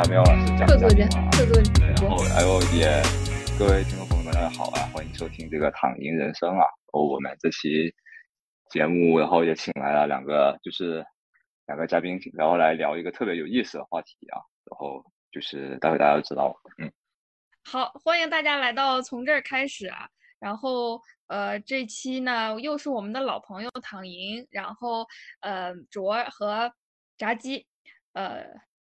对对对，阿喵老师讲客座人，讲客座然后还有也各位听众朋友们大家好啊，欢迎收听这个躺赢人生啊。哦，我们这期节目，然后也请来了两个就是两个嘉宾，然后来聊一个特别有意思的话题啊。然后就是待会大家都知道了，嗯，好，欢迎大家来到从这儿开始啊。然后呃，这期呢又是我们的老朋友躺赢，然后呃卓和炸鸡，呃，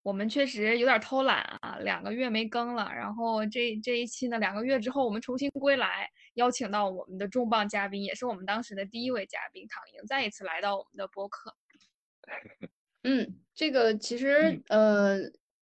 我们确实有点偷懒啊，两个月没更了。然后这这一期呢，两个月之后我们重新归来，邀请到我们的重磅嘉宾，也是我们当时的第一位嘉宾躺赢，再一次来到我们的播客。嗯，这个其实呃，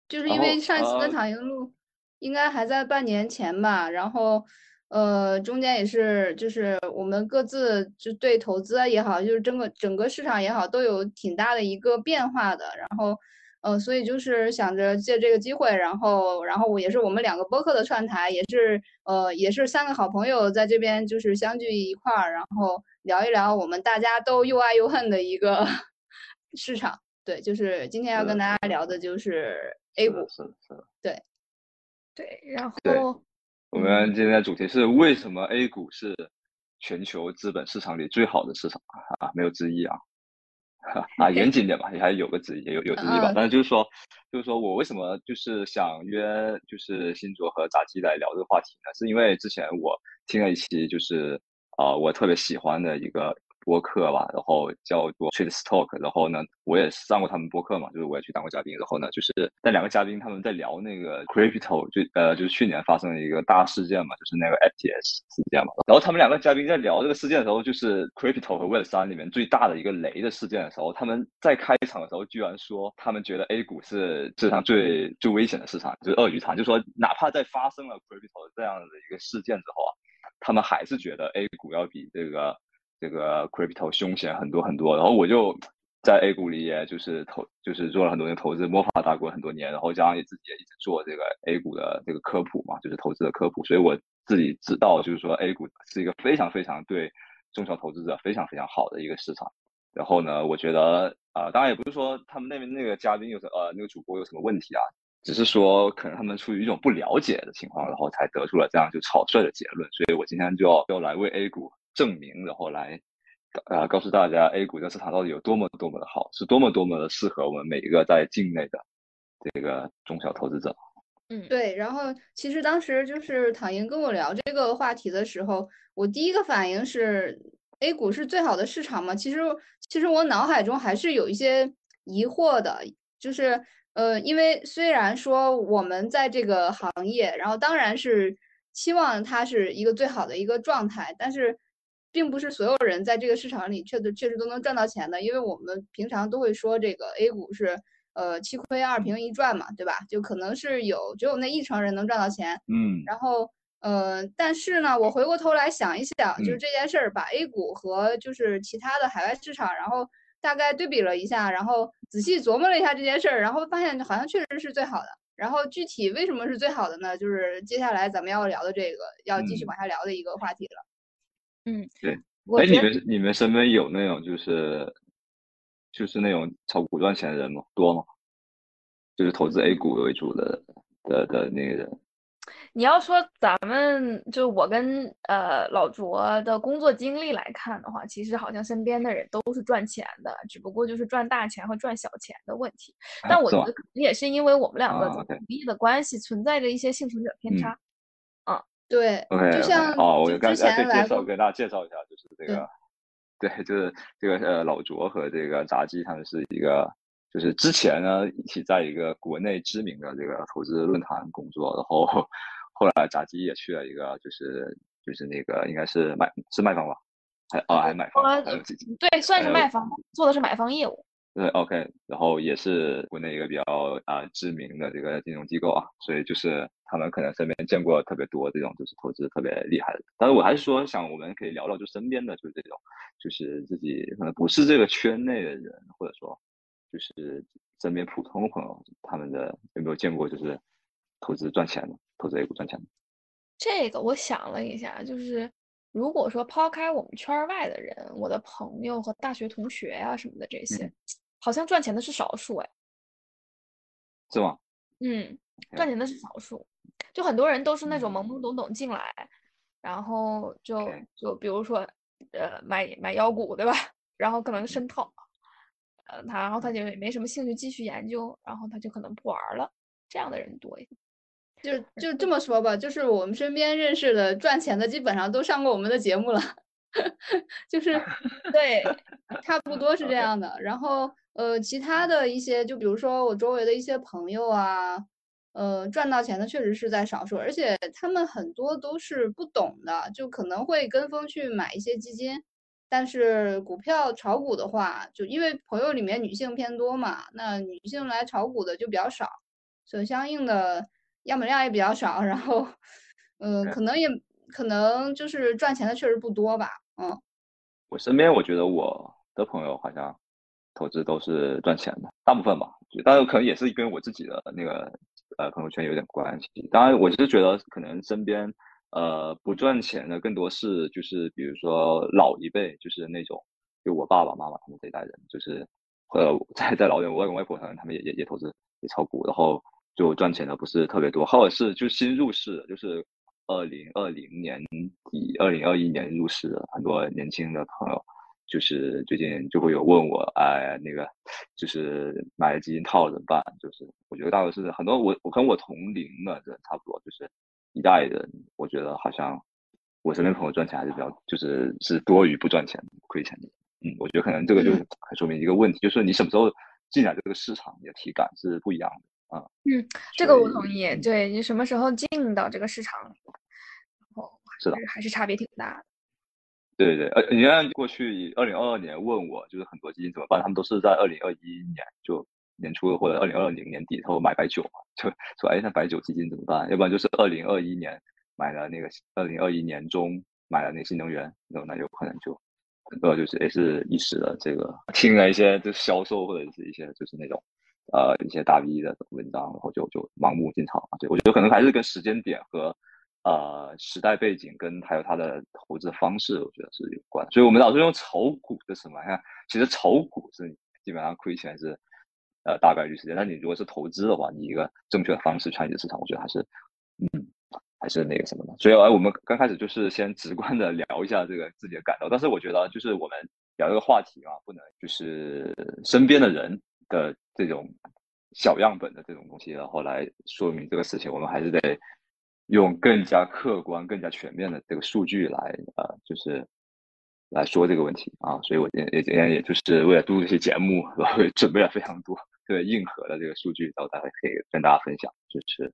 就是因为上一次跟躺赢录，应该还在半年前吧，然后。呃，中间也是，就是我们各自就对投资也好，就是整个整个市场也好，都有挺大的一个变化的。然后，呃，所以就是想着借这个机会，然后，然后我也是我们两个播客的串台，也是呃，也是三个好朋友在这边就是相聚一块儿，然后聊一聊我们大家都又爱又恨的一个 市场。对，就是今天要跟大家聊的就是 A 股。是是。对。对，然后。我们今天的主题是为什么 A 股是全球资本市场里最好的市场啊？没有之一啊！啊，严谨点吧，也还有个职业，有有职业吧。但是就是说，就是说我为什么就是想约就是新卓和炸鸡来聊这个话题呢？是因为之前我听了一期，就是啊，我特别喜欢的一个。播客吧，然后叫做 Trade Talk，然后呢，我也上过他们播客嘛，就是我也去当过嘉宾，然后呢，就是那两个嘉宾他们在聊那个 Crypto，就呃，就是去年发生的一个大事件嘛，就是那个 FTS 事件嘛，然后他们两个嘉宾在聊这个事件的时候，就是 Crypto 和 Web 三里面最大的一个雷的事件的时候，他们在开场的时候居然说，他们觉得 A 股是世界上最最危险的市场，就是鳄鱼场，就说哪怕在发生了 Crypto 这样的一个事件之后啊，他们还是觉得 A 股要比这个。这个 crypto 凶险很多很多，然后我就在 A 股里，也就是投，就是做了很多年投资，摸爬打滚很多年，然后加上也自己也一直做这个 A 股的这个科普嘛，就是投资的科普，所以我自己知道，就是说 A 股是一个非常非常对中小投资者非常非常好的一个市场。然后呢，我觉得啊，当然也不是说他们那边那个嘉宾有什呃那个主播有什么问题啊，只是说可能他们出于一种不了解的情况，然后才得出了这样就草率的结论。所以我今天就要要来为 A 股。证明，然后来，呃，告诉大家 A 股这市场到底有多么多么的好，是多么多么的适合我们每一个在境内的这个中小投资者。嗯，对。然后其实当时就是躺赢跟我聊这个话题的时候，我第一个反应是 A 股是最好的市场吗？其实，其实我脑海中还是有一些疑惑的，就是呃，因为虽然说我们在这个行业，然后当然是期望它是一个最好的一个状态，但是。并不是所有人在这个市场里确实确实都能赚到钱的，因为我们平常都会说这个 A 股是呃七亏二平一赚嘛，对吧？就可能是有只有那一成人能赚到钱，嗯。然后呃，但是呢，我回过头来想一想，就是这件事儿，把 A 股和就是其他的海外市场，然后大概对比了一下，然后仔细琢磨了一下这件事儿，然后发现好像确实是最好的。然后具体为什么是最好的呢？就是接下来咱们要聊的这个要继续往下聊的一个话题了。嗯，对，哎，你们你们身边有那种就是就是那种炒股赚钱的人吗？多吗？就是投资 A 股为主的的的那个人。你要说咱们就我跟呃老卓的工作经历来看的话，其实好像身边的人都是赚钱的，只不过就是赚大钱和赚小钱的问题。但我觉得可能也是因为我们两个行业的关系，存在着一些幸存者偏差。对，就像哦，我刚才介绍给大家介绍一下，就是这个，对，就是这个呃老卓和这个炸鸡他们是一个，就是之前呢一起在一个国内知名的这个投资论坛工作，然后后来炸鸡也去了一个，就是就是那个应该是卖是卖方吧，还哦还买方，对，算是卖方，做的是买方业务。对，OK，然后也是国内一个比较啊知名的这个金融机构啊，所以就是他们可能身边见过特别多这种就是投资特别厉害的。但是我还是说想我们可以聊聊就身边的就是这种，就是自己可能不是这个圈内的人，或者说就是身边普通朋友他们的有没有见过就是投资赚钱的，投资 A 股赚钱的？这个我想了一下，就是。如果说抛开我们圈外的人，我的朋友和大学同学啊什么的这些，好像赚钱的是少数哎，是吗？嗯，赚钱的是少数，就很多人都是那种懵懵懂懂进来，然后就就比如说呃买买妖股对吧？然后可能深套，呃他然后他就也没什么兴趣继续研究，然后他就可能不玩了，这样的人多一点。就就这么说吧，就是我们身边认识的赚钱的，基本上都上过我们的节目了，就是 对，差不多是这样的。然后呃，其他的一些，就比如说我周围的一些朋友啊，呃，赚到钱的确实是在少数，而且他们很多都是不懂的，就可能会跟风去买一些基金，但是股票炒股的话，就因为朋友里面女性偏多嘛，那女性来炒股的就比较少，所以相应的。样本量也比较少，然后，嗯，可能也可能就是赚钱的确实不多吧，嗯。我身边我觉得我的朋友好像投资都是赚钱的，大部分吧，当然可能也是跟我自己的那个呃朋友圈有点关系。当然，我是觉得可能身边呃不赚钱的更多是就是比如说老一辈，就是那种就我爸爸妈妈他们这一代人，就是呃在在老一点，我外公外婆可能他们也也也投资也炒股，然后。就赚钱的不是特别多，或者是就新入市，就是二零二零年底、二零二一年入市的很多年轻的朋友，就是最近就会有问我，哎，那个就是买了基金套怎么办？就是我觉得大多是很多我我跟我同龄的人差不多，就是一代人，我觉得好像我身边朋友赚钱还是比较就是是多于不赚钱亏钱的。嗯，我觉得可能这个就很说明一个问题，就是你什么时候进来这个市场，你的体感是不一样的。啊，嗯，这个我同意。对你什么时候进到这个市场，哦，是的，还是差别挺大的。对对对，呃，你看过去二零二二年问我，就是很多基金怎么办，他们都是在二零二一年就年初或者二零二零年底，然后买白酒嘛，就说哎，那白酒基金怎么办？要不然就是二零二一年买了那个二零二一年中买了那个新能源，那那有可能就很多就是也是一时的这个听了一些就销售或者是一些就是那种。呃，一些大 V 的文章，然后就就盲目进场啊。对我觉得可能还是跟时间点和呃时代背景跟还有他的投资方式，我觉得是有关。所以我们老是用炒股的什么呀？其实炒股是基本上亏钱是呃大概率事件。但你如果是投资的话，你一个正确的方式参与市场，我觉得还是嗯还是那个什么的。所以哎，我们刚开始就是先直观的聊一下这个自己的感受。但是我觉得就是我们聊这个话题啊，不能就是身边的人。的这种小样本的这种东西，然后来说明这个事情，我们还是得用更加客观、更加全面的这个数据来呃，就是来说这个问题啊。所以我今天也今天也就是为了录这些节目，然后准备了非常多特别硬核的这个数据，然后大家可以跟大家分享，就是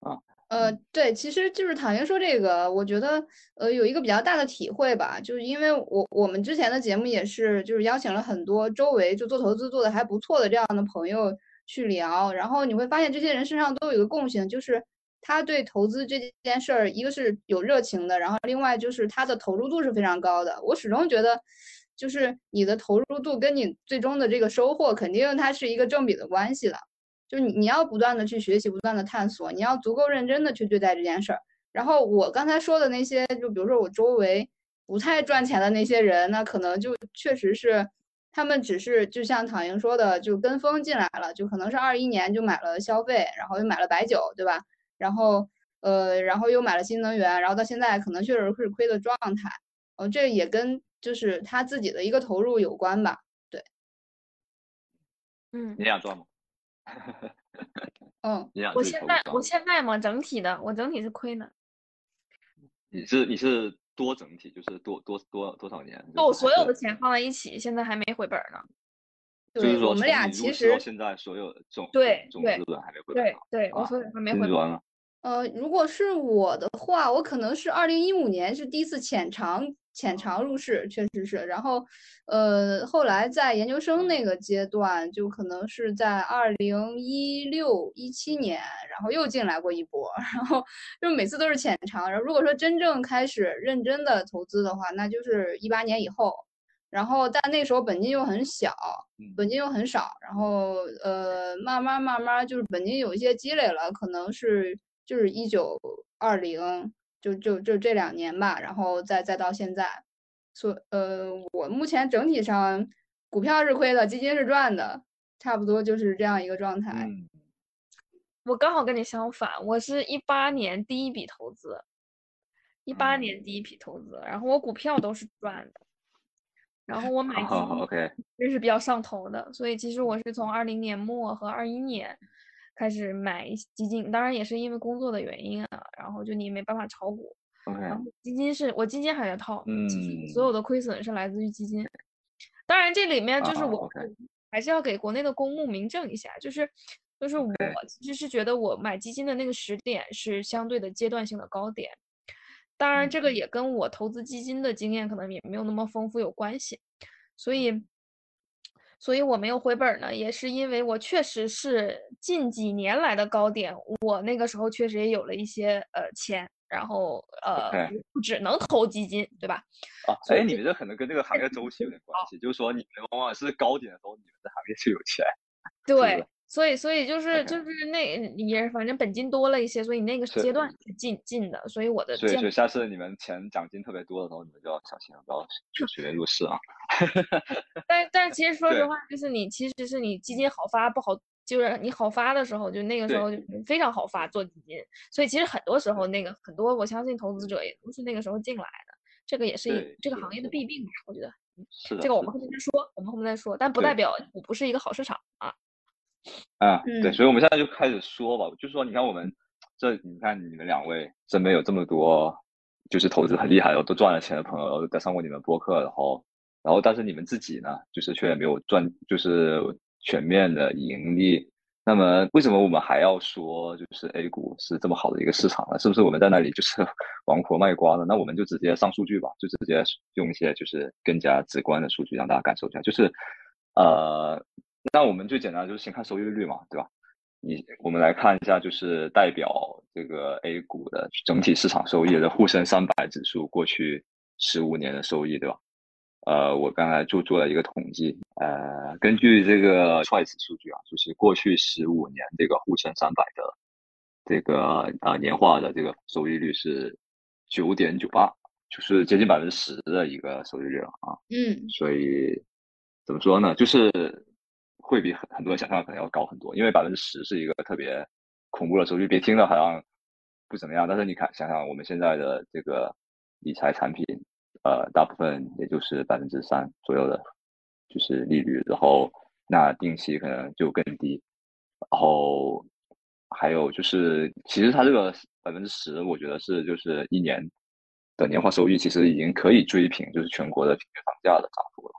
啊。呃，对，其实就是躺爷说这个，我觉得呃有一个比较大的体会吧，就是因为我我们之前的节目也是，就是邀请了很多周围就做投资做的还不错的这样的朋友去聊，然后你会发现这些人身上都有一个共性，就是他对投资这件事儿，一个是有热情的，然后另外就是他的投入度是非常高的。我始终觉得，就是你的投入度跟你最终的这个收获，肯定它是一个正比的关系的。就你你要不断的去学习，不断的探索，你要足够认真的去对待这件事儿。然后我刚才说的那些，就比如说我周围不太赚钱的那些人，那可能就确实是他们只是就像躺赢说的，就跟风进来了，就可能是二一年就买了消费，然后又买了白酒，对吧？然后呃，然后又买了新能源，然后到现在可能确实是亏的状态。哦，这也跟就是他自己的一个投入有关吧？对。嗯。你想赚吗？嗯，我现在我现在嘛，整体的我整体是亏的。你是你是多整体，就是多多多多少年？就我所有的钱放在一起，现在还没回本呢。就是说，我们俩其实现在所有总对总资本还没回本。对对，我所有还没回本。呃，如果是我的话，我可能是二零一五年是第一次浅尝。浅尝入市确实是，然后，呃，后来在研究生那个阶段，就可能是在二零一六一七年，然后又进来过一波，然后就每次都是浅尝。然后如果说真正开始认真的投资的话，那就是一八年以后，然后但那时候本金又很小，本金又很少，然后呃，慢慢慢慢就是本金有一些积累了，可能是就是一九二零。就就就这两年吧，然后再再到现在，所呃，我目前整体上股票是亏的，基金是赚的，差不多就是这样一个状态。我刚好跟你相反，我是一八年第一笔投资，一八年第一笔投资，然后我股票都是赚的，然后我买基金这是比较上头的，所以其实我是从二零年末和二一年。开始买基金，当然也是因为工作的原因啊。然后就你没办法炒股，然后基金是我基金还在套，嗯，所有的亏损是来自于基金。当然这里面就是我还是要给国内的公募明证一下，就是就是我其实是觉得我买基金的那个时点是相对的阶段性的高点。当然这个也跟我投资基金的经验可能也没有那么丰富有关系，所以。所以我没有回本呢，也是因为我确实是近几年来的高点，我那个时候确实也有了一些呃钱，然后呃不只能投基金，对吧？啊，哎，你们这可能跟这个行业周期有点关系，就是说你们往往是高点的时候，你们的行业就有钱，对。所以，所以就是就是那也反正本金多了一些，所以那个阶段是进进的，所以我的。所以，所以下次你们钱奖金特别多的时候，你们就要小心，不要随便入市啊。但但其实 说实话，就是你其实是你基金好发不好，就是你好发的时候，就那个时候就非常好发做基金。所以其实很多时候那个很多，我相信投资者也都是那个时候进来的。这个也是这个行业的弊病吧？我觉得。是的。这个我们后面再说，我们后面再说，但不代表我不是一个好市场啊。啊，对，所以我们现在就开始说吧，就是说，你看我们这，你看你们两位身边有这么多，就是投资很厉害的，都赚了钱的朋友，都上过你们播客，然后，然后，但是你们自己呢，就是却没有赚，就是全面的盈利。那么，为什么我们还要说，就是 A 股是这么好的一个市场呢？是不是我们在那里就是 王婆卖瓜呢？那我们就直接上数据吧，就直接用一些就是更加直观的数据让大家感受一下，就是，呃。那我们最简单就是先看收益率嘛，对吧？你我们来看一下，就是代表这个 A 股的整体市场收益的沪深三百指数过去十五年的收益，对吧？呃，我刚才就做了一个统计，呃，根据这个 Twice 数据啊，就是过去十五年这个沪深三百的这个呃年化的这个收益率是九点九八，就是接近百分之十的一个收益率了啊。嗯。所以怎么说呢？就是。会比很很多人想象的可能要高很多，因为百分之十是一个特别恐怖的收益，别听了好像不怎么样，但是你看想想我们现在的这个理财产品，呃，大部分也就是百分之三左右的，就是利率，然后那定期可能就更低，然后还有就是其实它这个百分之十，我觉得是就是一年的年化收益，其实已经可以追平就是全国的平均房价的涨幅了。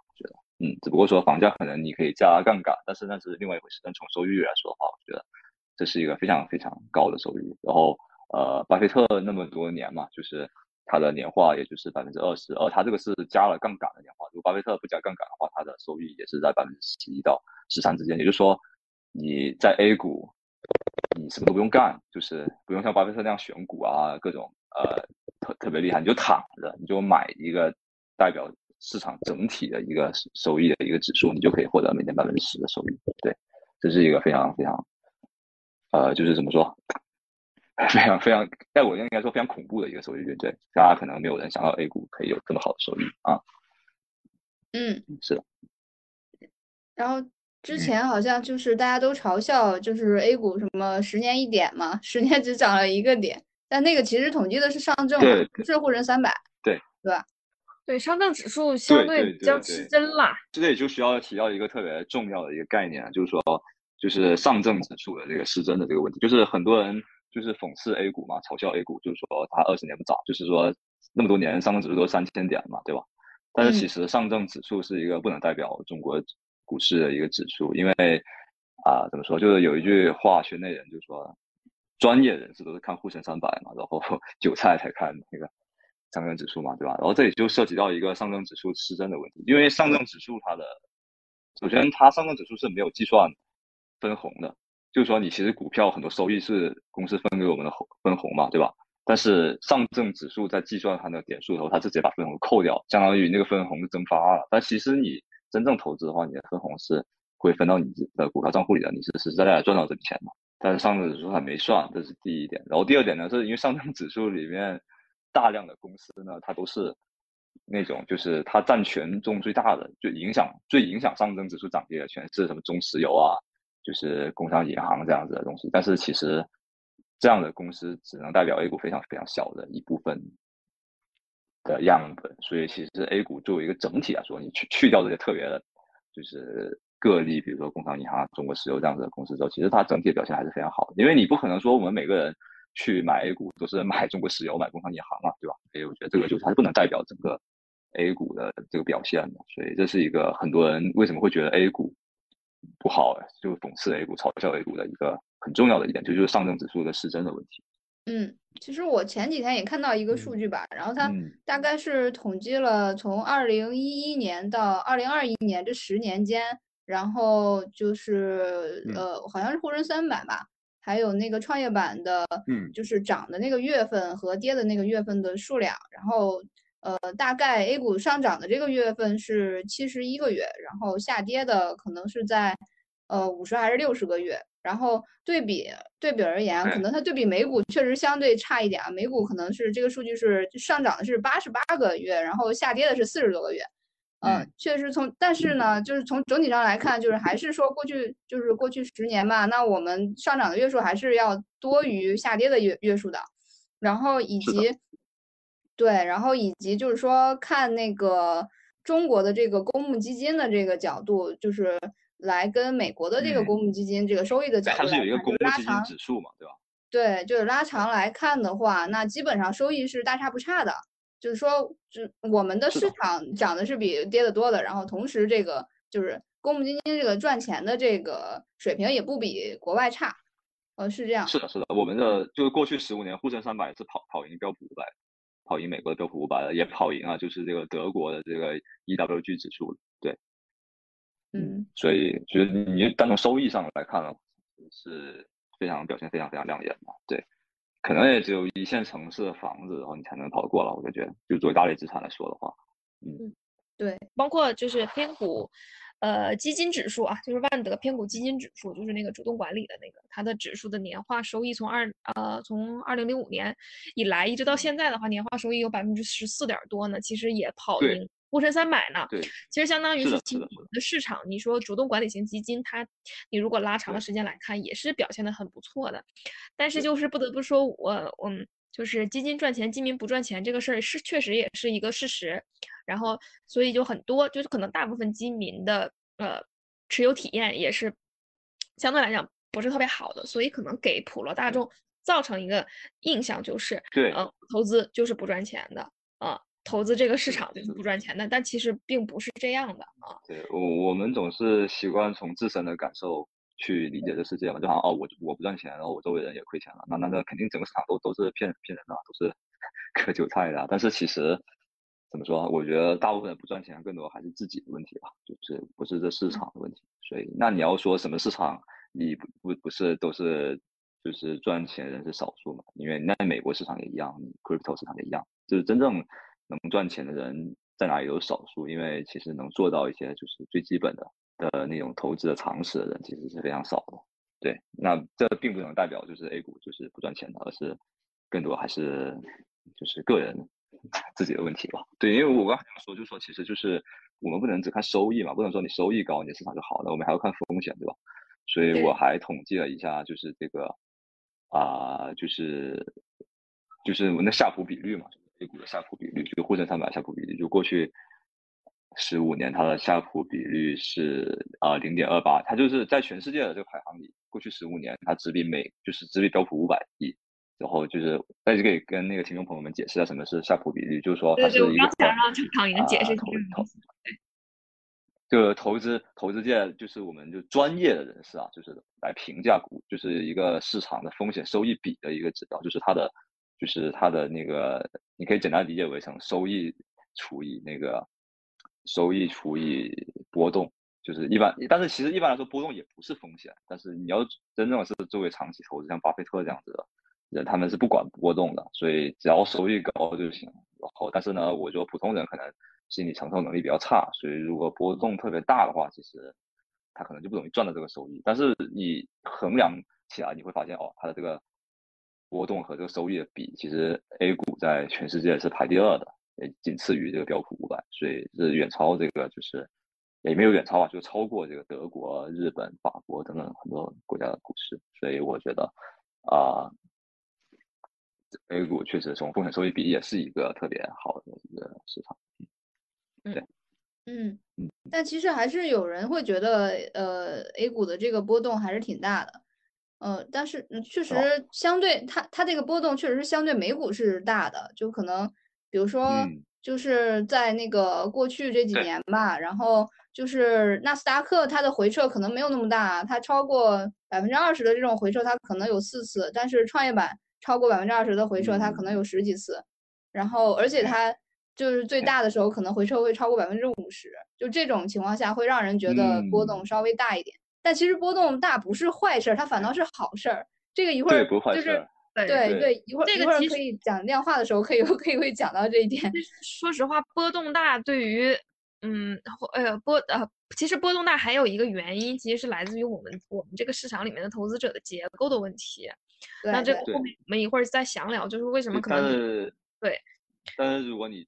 嗯，只不过说房价可能你可以加杠杆，但是那是另外一回事。但从收益率来说的话，我觉得这是一个非常非常高的收益。然后，呃，巴菲特那么多年嘛，就是他的年化也就是百分之二十，而他这个是加了杠杆的年化。如果巴菲特不加杠杆的话，他的收益也是在百分之十一到十三之间。也就是说，你在 A 股，你什么都不用干，就是不用像巴菲特那样选股啊，各种呃特特别厉害，你就躺着，你就买一个代表。市场整体的一个收益的一个指数，你就可以获得每年百分之十的收益。对，这是一个非常非常，呃，就是怎么说，非常非常，在我应该说非常恐怖的一个收益率。对，大家可能没有人想到 A 股可以有这么好的收益啊。嗯，是的。然后之前好像就是大家都嘲笑，就是 A 股什么十年一点嘛，十年只涨了一个点，但那个其实统计的是上证，不是沪深三百，对，对吧？对上证指数相对比较吃真啦，这里就需要提到一个特别重要的一个概念，就是说，就是上证指数的这个失真的这个问题，就是很多人就是讽刺 A 股嘛，嘲笑 A 股，就是说它二十年不涨，就是说那么多年上证指数都三千点嘛，对吧？但是其实上证指数是一个不能代表中国股市的一个指数，因为啊，怎么说，就是有一句话，圈内人就说，专业人士都是看沪深三百嘛，然后 韭菜才看那个。上证指数嘛，对吧？然后这里就涉及到一个上证指数失真的问题，因为上证指数它的，首先它上证指数是没有计算分红的，就是说你其实股票很多收益是公司分给我们的分红嘛，对吧？但是上证指数在计算它的点数的时候，它直接把分红扣掉，相当于那个分红是蒸发了。但其实你真正投资的话，你的分红是会分到你的股票账户里的，你是实实在在赚到这笔钱的。但是上证指数还没算，这是第一点。然后第二点呢，是因为上证指数里面。大量的公司呢，它都是那种就是它占权重最大的，就影响最影响上证指数涨跌的，全是什么中石油啊，就是工商银行这样子的东西。但是其实这样的公司只能代表 A 股非常非常小的一部分的样本，所以其实 A 股作为一个整体来说，你去去掉这些特别的，就是个例，比如说工商银行、中国石油这样子的公司之后，其实它整体的表现还是非常好的。因为你不可能说我们每个人。去买 A 股都是买中国石油、买工商银行嘛，对吧？所以我觉得这个就是还是不能代表整个 A 股的这个表现的。所以这是一个很多人为什么会觉得 A 股不好，就讽刺 A 股、嘲笑 A 股的一个很重要的一点，就就是上证指数的失真的问题。嗯，其实我前几天也看到一个数据吧，然后它大概是统计了从二零一一年到二零二一年这十年间，然后就是呃，好像是沪深三百吧。还有那个创业板的，嗯，就是涨的那个月份和跌的那个月份的数量，然后，呃，大概 A 股上涨的这个月份是七十一个月，然后下跌的可能是在，呃，五十还是六十个月，然后对比对比而言，可能它对比美股确实相对差一点啊，美股可能是这个数据是上涨的是八十八个月，然后下跌的是四十多个月。嗯，确实从，但是呢，就是从整体上来看，就是还是说过去就是过去十年吧，那我们上涨的月数还是要多于下跌的月月数的，然后以及，对，然后以及就是说看那个中国的这个公募基金的这个角度，就是来跟美国的这个公募基金这个收益的角度，它是有一个公募基金指数嘛，对吧？对，就是拉长来看的话，那基本上收益是大差不差的。就是说，就我们的市场涨的是比跌的多的，然后同时这个就是公募基金这个赚钱的这个水平也不比国外差，呃，是这样。是的，是的，我们的就是过去十五年沪深三百是跑跑赢标普五百，跑赢美国的标普五百的，也跑赢啊，就是这个德国的这个 EWG 指数，对，嗯，所以觉得你单从收益上来看呢，是非常表现非常非常亮眼的，对。可能也只有一线城市的房子，然后你才能跑得过了。我就觉得，就作为大类资产来说的话，嗯，对，包括就是偏股，呃，基金指数啊，就是万德偏股基金指数，就是那个主动管理的那个，它的指数的年化收益从二呃从二零零五年以来一直到现在的话，年化收益有百分之十四点多呢，其实也跑赢。沪深三百呢？对，其实相当于是其的市场。你说主动管理型基金，它你如果拉长的时间来看，也是表现的很不错的。但是就是不得不说，我嗯，就是基金赚钱，基民不赚钱这个事儿是确实也是一个事实。然后所以就很多，就是可能大部分基民的呃持有体验也是相对来讲不是特别好的，所以可能给普罗大众造成一个印象就是，对，嗯，投资就是不赚钱的，啊。投资这个市场就是不赚钱的，但其实并不是这样的啊。对我，我们总是习惯从自身的感受去理解这世界嘛，就好像哦，我我不赚钱，然后我周围人也亏钱了，那那那肯定整个市场都都是骗骗人的，都是 割韭菜的。但是其实怎么说？我觉得大部分不赚钱，更多还是自己的问题吧，就是不是这市场的问题。所以，那你要说什么市场，你不不不是都是就是赚钱人是少数嘛？因为那美国市场也一样，crypto 市场也一样，就是真正。能赚钱的人在哪里有少数，因为其实能做到一些就是最基本的的那种投资的常识的人其实是非常少的。对，那这并不能代表就是 A 股就是不赚钱的，而是更多还是就是个人自己的问题吧。对，因为我刚才说就说其实就是我们不能只看收益嘛，不能说你收益高你的市场就好了，我们还要看风险，对吧？所以我还统计了一下，就是这个啊，就是就是我那夏普比率嘛。A 股的夏普比率，就沪深三百夏普比率，就过去十五年它的夏普比率是啊零点二八，它就是在全世界的这个排行里，过去十五年它只比美就是只比标普五百低，然后就是在这里跟那个听众朋友们解释一下什么是夏普比率，就是说它是一个想让唐莹解释投投就投资投资界就是我们就专业的人士啊，就是来评价股，就是一个市场的风险收益比的一个指标，就是它的。就是它的那个，你可以简单理解为成收益除以那个收益除以波动，就是一般，但是其实一般来说波动也不是风险，但是你要真正是作为长期投资，像巴菲特这样子的人，他们是不管波动的，所以只要收益高就行。然后，但是呢，我觉得普通人可能心理承受能力比较差，所以如果波动特别大的话，其实他可能就不容易赚到这个收益。但是你衡量起来，你会发现哦，他的这个。波动和这个收益的比，其实 A 股在全世界是排第二的，也仅次于这个标普五百，所以是远超这个，就是也没有远超啊，就超过这个德国、日本、法国等等很多国家的股市。所以我觉得啊，A 股确实从风险收益比也是一个特别好的一个市场。对，嗯嗯，但其实还是有人会觉得，呃，A 股的这个波动还是挺大的。呃，但是确实相对它它这个波动确实是相对美股是大的，就可能比如说就是在那个过去这几年吧，然后就是纳斯达克它的回撤可能没有那么大，它超过百分之二十的这种回撤它可能有四次，但是创业板超过百分之二十的回撤它可能有十几次，然后而且它就是最大的时候可能回撤会超过百分之五十，就这种情况下会让人觉得波动稍微大一点。但其实波动大不是坏事儿，它反倒是好事儿。这个一会儿就是对对，一会儿一会儿可以讲量化的时候可以 可以会讲到这一点。说实话，波动大对于嗯呃波呃其实波动大还有一个原因，其实是来自于我们我们这个市场里面的投资者的结构的问题。那这后面我们一会儿再详聊，就是为什么可能对。但是如果你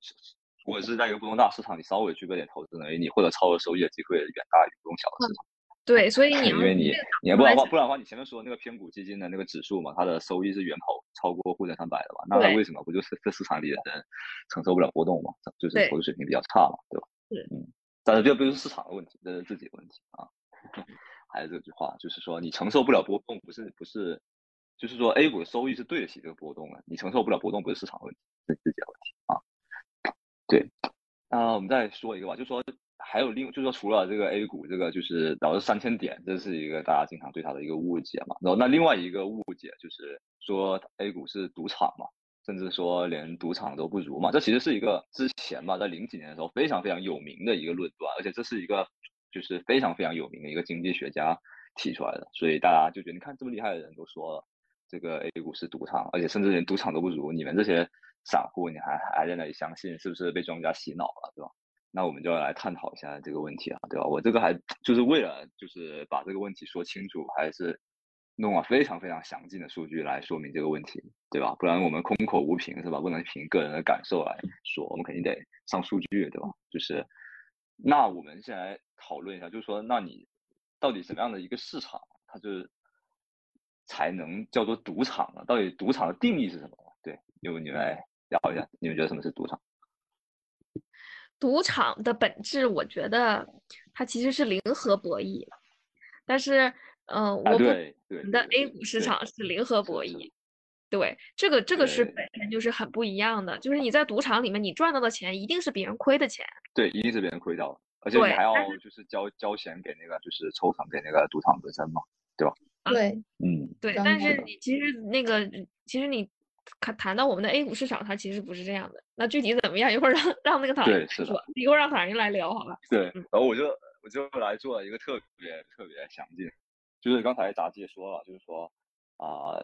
如果是在一个波动大市场，你稍微具备点投资能力，你获得超额收益的机会远大于波动小的市场。对，所以你因为你，你要不然话，不然的话，你前面说那个偏股基金的那个指数嘛，它的收益是远跑超过沪深三百的嘛，那它为什么不就是这市场里的人承受不了波动嘛？就是投资水平比较差嘛，对吧？嗯，但是这不是市场的问题，这是自己的问题啊。还是这句话，就是说你承受不了波动，不是不是，就是说 A 股的收益是对得起这个波动的，你承受不了波动不是市场问题，是自己的问题啊。对，那我们再说一个吧，就说。还有另，就是说除了这个 A 股，这个就是导致三千点，这是一个大家经常对它的一个误解嘛。然后那另外一个误解就是说 A 股是赌场嘛，甚至说连赌场都不如嘛。这其实是一个之前嘛，在零几年的时候非常非常有名的一个论断，而且这是一个就是非常非常有名的一个经济学家提出来的。所以大家就觉得，你看这么厉害的人都说了这个 A 股是赌场，而且甚至连赌场都不如，你们这些散户你还还在那里相信，是不是被庄家洗脑了，对吧？那我们就要来探讨一下这个问题啊，对吧？我这个还就是为了就是把这个问题说清楚，还是弄了非常非常详尽的数据来说明这个问题，对吧？不然我们空口无凭是吧？不能凭个人的感受来说，我们肯定得上数据，对吧？就是那我们先来讨论一下，就是说，那你到底什么样的一个市场，它就是才能叫做赌场呢？到底赌场的定义是什么？对，由你们来聊一下，你们觉得什么是赌场？赌场的本质，我觉得它其实是零和博弈，但是，嗯，我们的 A 股市场是零和博弈，对，这个这个是本身就是很不一样的，就是你在赌场里面，你赚到的钱一定是别人亏的钱，对，一定是别人亏到，而且你还要就是交交钱给那个就是抽成给那个赌场本身嘛，对吧？对，嗯，对，但是你其实那个其实你。谈谈到我们的 A 股市场，它其实不是这样的。那具体怎么样？一会儿让让那个唐人说，一会儿让唐人来聊好吧。对，然后我就我就来做了一个特别特别详尽，就是刚才杂志也说了，就是说啊，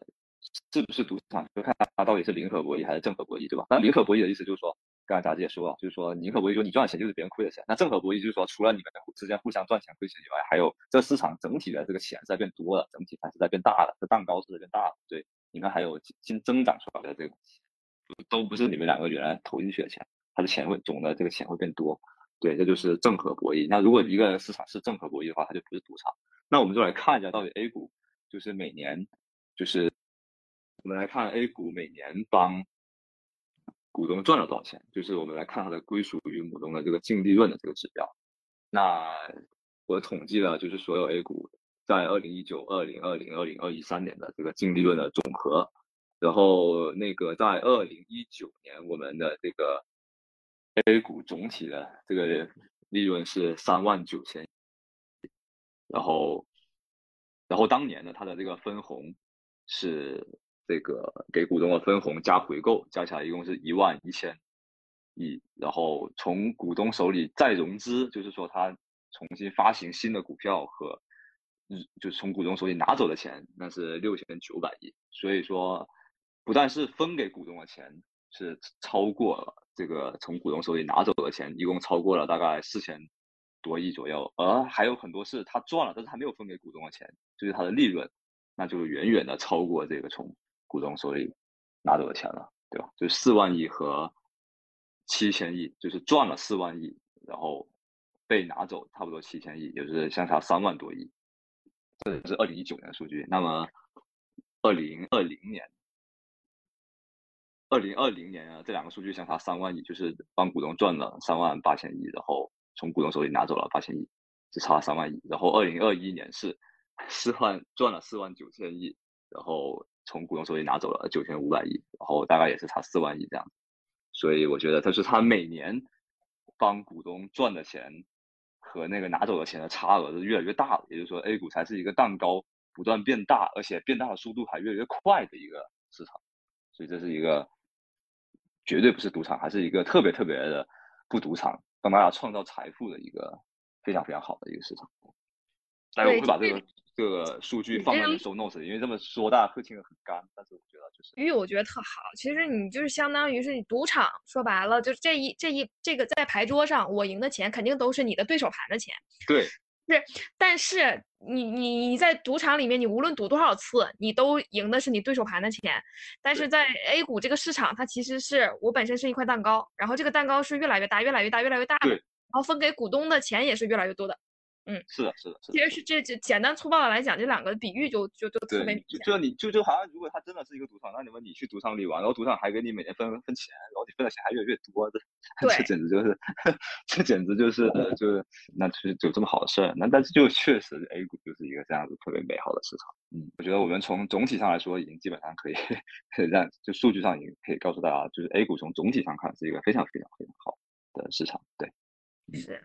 是不是赌场就看它到底是零和博弈还是正和博弈，对吧？那零和博弈的意思就是说，刚才杂志也说了，就是说零和博弈说你赚钱就是别人亏的钱。那正和博弈就是说，除了你们之间互相赚钱亏钱以外，还有这市场整体的这个钱是在变多的，整体还是在变大的，这蛋糕是在变大的，对。你看，还有新增长出来的这个钱，都不是你们两个原来投进去的钱，它的钱会总的这个钱会变多，对，这就是正和博弈。那如果一个市场是正和博弈的话，它就不是赌场。那我们就来看一下，到底 A 股就是每年，就是我们来看 A 股每年帮股东赚了多少钱，就是我们来看它的归属于股东的这个净利润的这个指标。那我统计了，就是所有 A 股。在二零一九、二零二零、二零二一三年的这个净利润的总和，然后那个在二零一九年，我们的这个 A 股总体的这个利润是三万九千，然后，然后当年呢，它的这个分红是这个给股东的分红加回购加起来一共是一万一千亿，然后从股东手里再融资，就是说他重新发行新的股票和。就是从股东手里拿走的钱，那是六千九百亿。所以说，不但是分给股东的钱是超过了这个从股东手里拿走的钱，一共超过了大概四千多亿左右。而还有很多是他赚了，但是他没有分给股东的钱，就是他的利润，那就远远的超过这个从股东手里拿走的钱了，对吧？就四万亿和七千亿，就是赚了四万亿，然后被拿走差不多七千亿，也就是相差三万多亿。这是二零一九年的数据。那么二零二零年，二零二零年啊，这两个数据相差三万亿，就是帮股东赚了三万八千亿，然后从股东手里拿走了八千亿，只差三万亿。然后二零二一年是 四万赚了四万九千亿，然后从股东手里拿走了九千五百亿，然后大概也是差四万亿这样。所以我觉得，他是他每年帮股东赚的钱和那个拿走的钱的差额是越来越大了。也就是说，A 股才是一个蛋糕。不断变大，而且变大的速度还越来越快的一个市场，所以这是一个绝对不是赌场，还是一个特别特别的不赌场，帮大家创造财富的一个非常非常好的一个市场。待会我会把这个这个数据放在收 notes 因为这么说大家会听得很干，但是我觉得就是，因为我觉得特好。其实你就是相当于是你赌场，说白了就是这一这一这个在牌桌上，我赢的钱肯定都是你的对手盘的钱。对。是，但是你你你在赌场里面，你无论赌多少次，你都赢的是你对手盘的钱。但是在 A 股这个市场，它其实是我本身是一块蛋糕，然后这个蛋糕是越来越大，越来越大，越来越大的，然后分给股东的钱也是越来越多的。嗯，是的，是的，是的。其实是这这简单粗暴的来讲，这两个比喻就就就特别明显。就就你就就好像如果它真的是一个赌场，那你们你去赌场里玩，然后赌场还给你每年分分钱，然后你分的钱还越来越多，这 这简直就是这简直就是就是那就是有这么好的事儿。那但是就确实 A 股就是一个这样子特别美好的市场。嗯，我觉得我们从总体上来说，已经基本上可以让就数据上已经可以告诉大家，就是 A 股从总体上看是一个非常非常非常好的市场。对，是。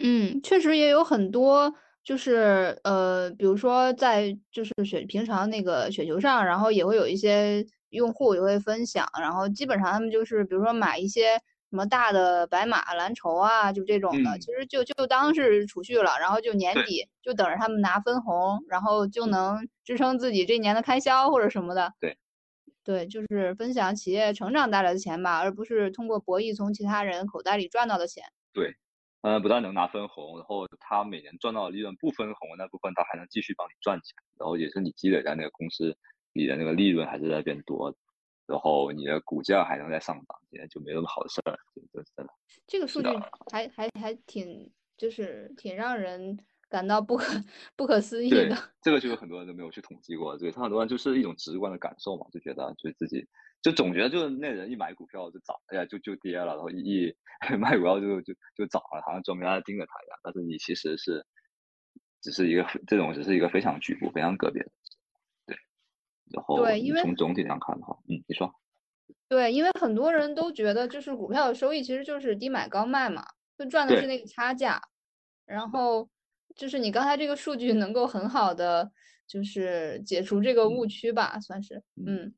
嗯，确实也有很多，就是呃，比如说在就是雪平常那个雪球上，然后也会有一些用户也会分享，然后基本上他们就是比如说买一些什么大的白马蓝筹啊，就这种的，其实就就当是储蓄了，然后就年底就等着他们拿分红，然后就能支撑自己这一年的开销或者什么的。对，对，就是分享企业成长带来的钱吧，而不是通过博弈从其他人口袋里赚到的钱。对。呃，不但能拿分红，然后他每年赚到的利润不分红的那部分，他还能继续帮你赚钱，然后也是你积累在那个公司里的那个利润还是在变多，然后你的股价还能在上涨，现在就没那么好的事儿，这是真的。这个数据还还还挺，就是挺让人感到不可不可思议的。这个就有很多人都没有去统计过，对他很多人就是一种直观的感受嘛，就觉得就自己。就总觉得就是那人一买股票就涨，哎呀就就跌了，然后一 卖股票就就就涨了，好像专门在盯着他一样。但是你其实是只是一个这种只是一个非常局部、非常个别的，对。然后对，因为从总体上看的话，嗯，你说。对，因为很多人都觉得就是股票的收益其实就是低买高卖嘛，就赚的是那个差价。然后就是你刚才这个数据能够很好的就是解除这个误区吧，算是，嗯。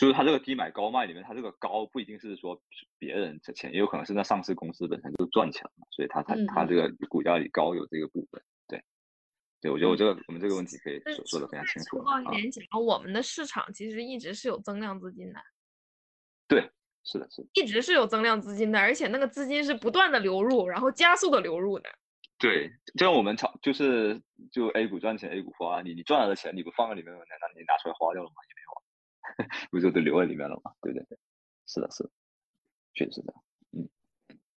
就是它这个低买高卖里面，它这个高不一定是说别人的钱，也有可能是那上市公司本身就赚钱了，所以它它它这个股价里高有这个部分。对，对我觉得我这个我们这个问题可以说说的非常清楚。粗暴一点讲，我们的市场其实一直是有增量资金的。对，是的，是的，一直是有增量资金的，而且那个资金是不断的流入，然后加速的流入的。对，就像我们炒就是就 A 股赚钱，A 股花，你你赚来的钱你不放在里面，难道你拿出来花掉了吗？也不就都留在里面了吗？对对对，是的，是的，确实是这样。嗯，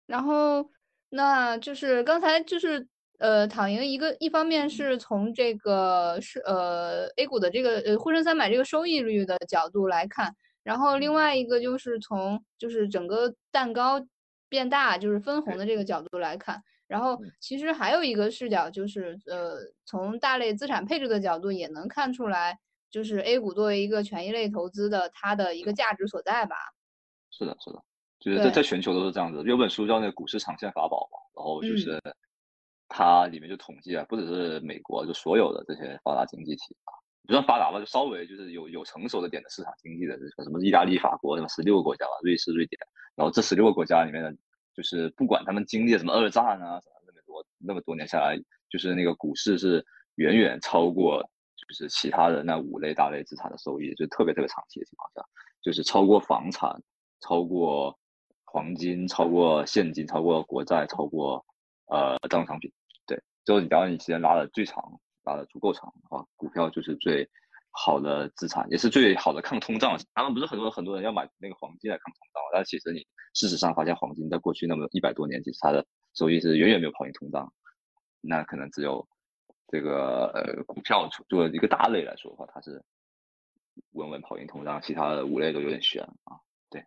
然后那就是刚才就是呃，躺赢一个一方面是从这个是呃 A 股的这个呃沪深三百这个收益率的角度来看，然后另外一个就是从就是整个蛋糕变大就是分红的这个角度来看，然后其实还有一个视角就是呃从大类资产配置的角度也能看出来。就是 A 股作为一个权益类投资的，它的一个价值所在吧？是的，是的，就是在在全球都是这样子。有本书叫那个《股市长线法宝》嘛，然后就是它里面就统计啊，不只是美国，就所有的这些发达经济体啊，不算发达吧，就稍微就是有有成熟的点的市场经济的，什么意大利、法国，什么十六个国家吧，瑞士、瑞典，然后这十六个国家里面的，就是不管他们经历了什么二战啊，什么那么多那么多年下来，就是那个股市是远远超过。就是其他的那五类大类资产的收益，就特别特别长期的情况下，就是超过房产、超过黄金、超过现金、超过国债、超过呃大宗商品。对，就是你只要你时间拉的最长，拉的足够长的话，股票就是最好的资产，也是最好的抗通胀。他们不是很多很多人要买那个黄金来抗通胀，但其实你事实上发现黄金在过去那么一百多年，其实它的收益是远远没有跑赢通胀。那可能只有这个呃股票作为一个大类来说的话，它是稳稳跑赢通胀，其他的五类都有点悬啊。对，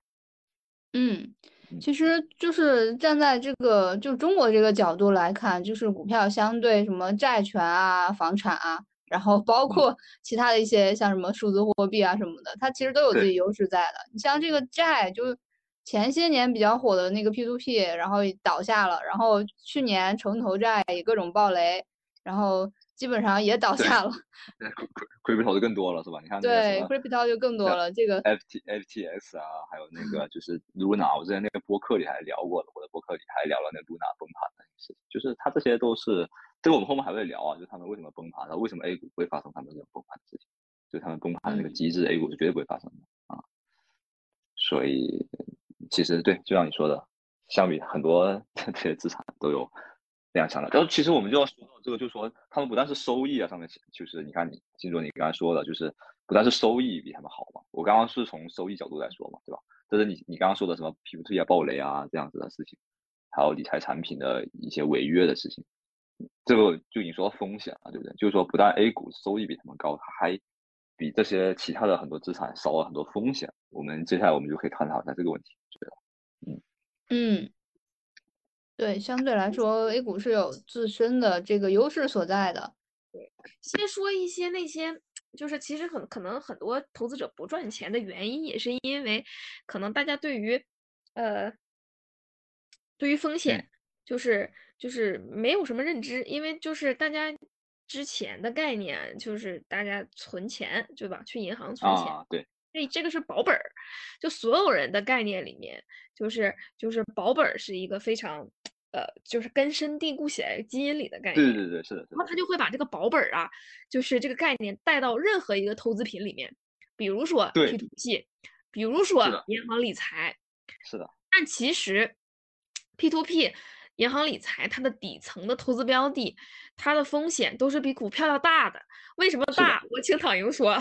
嗯，其实就是站在这个就中国这个角度来看，就是股票相对什么债权啊、房产啊。然后包括其他的一些像什么数字货币啊什么的，它其实都有自己优势在的。你像这个债，就前些年比较火的那个 P to P，然后倒下了，然后去年城投债也各种暴雷，然后基本上也倒下了。Crypto 就更多了是吧？你看对，Crypto 就更多了。这个 FT FTS 啊，还有那个就是 Luna，我之前那个播客里还聊过的，我的播客里还聊了那 Luna 崩盘的事情，就是它这些都是。这个我们后面还会聊啊，就他们为什么崩盘，然后为什么 A 股会发生他们这种崩盘的事情，就他们崩盘的那个机制，A 股是绝对不会发生的啊。所以其实对，就像你说的，相比很多 这些资产都有非常强的。然后其实我们就要说到这个，就是说他们不但是收益啊上面，就是你看你金卓你刚才说的，就是不但是收益比他们好嘛。我刚刚是从收益角度来说嘛，对吧？这是你你刚刚说的什么 P to P 啊、暴雷啊这样子的事情，还有理财产品的一些违约的事情。这个就已经说到风险了，对不对？就是说，不但 A 股收益比他们高，它还比这些其他的很多资产少了很多风险。我们接下来我们就可以探讨一下这个问题，觉得，嗯嗯，对，相对来说，A 股是有自身的这个优势所在的。对，先说一些那些，就是其实很可能很多投资者不赚钱的原因，也是因为可能大家对于呃对于风险。就是就是没有什么认知，因为就是大家之前的概念就是大家存钱，对吧？去银行存钱，对，这这个是保本儿。就所有人的概念里面，就是就是保本儿是一个非常呃，就是根深蒂固写在基因里的概念。对对对，是的。然后他就会把这个保本儿啊，就是这个概念带到任何一个投资品里面，比如说 P to P，比如说银行理财。是的。但其实 P to P。银行理财，它的底层的投资标的，它的风险都是比股票要大的。为什么大？我请躺赢说。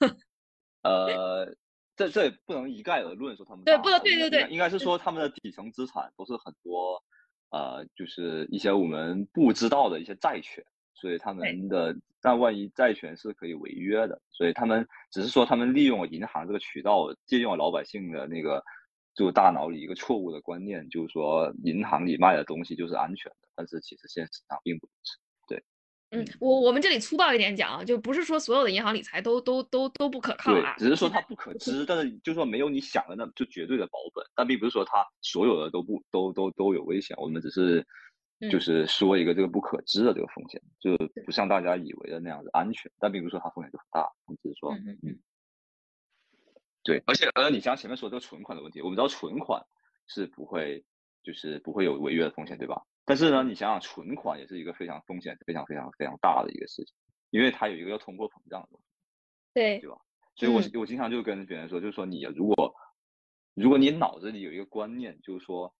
呃，这这也不能一概而论说他们对，不能对对对，应该是说他们的底层资产都是很多，呃，就是一些我们不知道的一些债权，所以他们的但万一债权是可以违约的，所以他们只是说他们利用了银行这个渠道，借用了老百姓的那个。就大脑里一个错误的观念，就是说银行里卖的东西就是安全的，但是其实现实上并不如此。对，嗯，我我们这里粗暴一点讲啊，就不是说所有的银行理财都都都都不可靠啊，只是说它不可知，但是就是说没有你想的那就绝对的保本，但并不是说它所有的都不都都都有危险，我们只是就是说一个这个不可知的这个风险，就不像大家以为的那样子安全，但并不是说它风险就很大，只是说嗯嗯。对，而且而你像前面说这个存款的问题，我们知道存款是不会，就是不会有违约的风险，对吧？但是呢，你想想存款也是一个非常风险非常非常非常大的一个事情，因为它有一个要通货膨胀的东西，对，对吧？所以我我经常就跟别人说，就是说你如果如果你脑子里有一个观念，就是说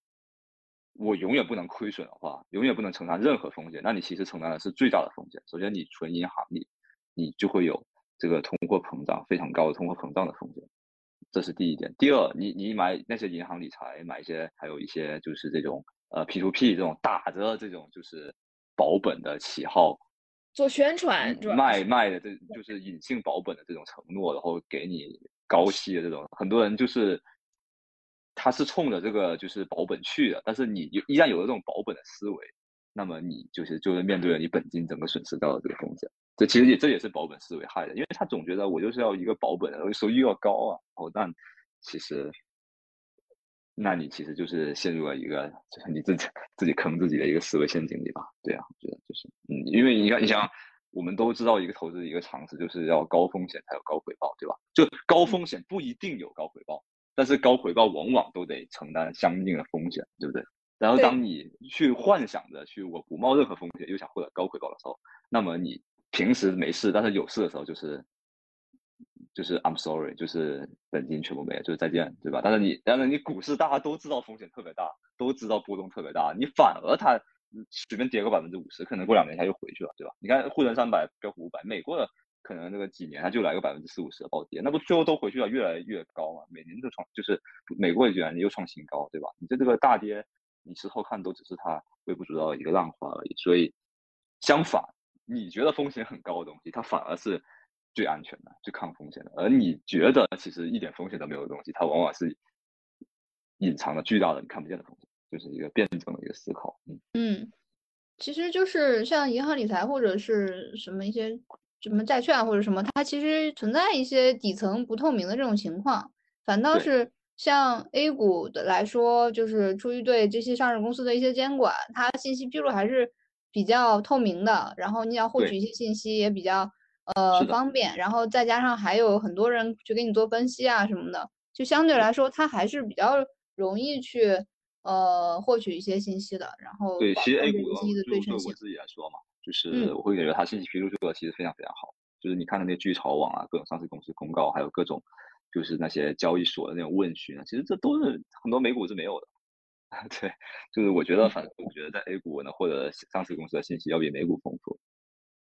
我永远不能亏损的话，永远不能承担任何风险，那你其实承担的是最大的风险。首先，你存银行里，你就会有这个通货膨胀非常高的通货膨胀的风险。这是第一点。第二，你你买那些银行理财，买一些，还有一些就是这种呃 P to P 这种打着这种就是保本的旗号做宣传，卖卖的这就是隐性保本的这种承诺，然后给你高息的这种，很多人就是他是冲着这个就是保本去的，但是你依然有了这种保本的思维，那么你就是就是面对了你本金整个损失掉的这个风险。这其实也这也是保本思维害的，因为他总觉得我就是要一个保本的，收益要高啊。哦，但其实，那你其实就是陷入了一个就是你自己自己坑自己的一个思维陷阱里吧？对啊，我觉得就是嗯，因为你看，你想，我们都知道一个投资一个常识，就是要高风险才有高回报，对吧？就高风险不一定有高回报，但是高回报往往都得承担相应的风险，对不对？然后当你去幻想着去我不冒任何风险又想获得高回报的时候，那么你。平时没事，但是有事的时候就是就是 I'm sorry，就是本金全部没了，就是再见，对吧？但是你，但是你股市大家都知道风险特别大，都知道波动特别大，你反而它随便跌个百分之五十，可能过两年它又回去了，对吧？你看沪深三百、标普五百，美国的可能那个几年它就来个百分之四五十的暴跌，那不最后都回去了，越来越高嘛？每年都创，就是美国也居然又创新高，对吧？你这这个大跌，你事后看都只是它微不足道的一个浪花而已。所以相反，你觉得风险很高的东西，它反而是最安全的、最抗风险的；而你觉得其实一点风险都没有的东西，它往往是隐藏了巨大的你看不见的风险，就是一个辩证的一个思考。嗯嗯。其实就是像银行理财或者是什么一些什么债券或者什么，它其实存在一些底层不透明的这种情况。反倒是像 A 股的来说，就是出于对这些上市公司的一些监管，它信息披露还是比较透明的。然后你要获取一些信息也比较呃方便。然后再加上还有很多人去给你做分析啊什么的，就相对来说它还是比较容易去。呃，获取一些信息的，然后对，其实 A 股的对称性我自己来说嘛，就是我会感觉它信息披露做的其实非常非常好。就是你看的那巨潮网啊，各种上市公司公告，还有各种就是那些交易所的那种问询啊，其实这都是很多美股是没有的。对，就是我觉得，反正我觉得在 A 股能获得上市公司的信息要比美股丰富。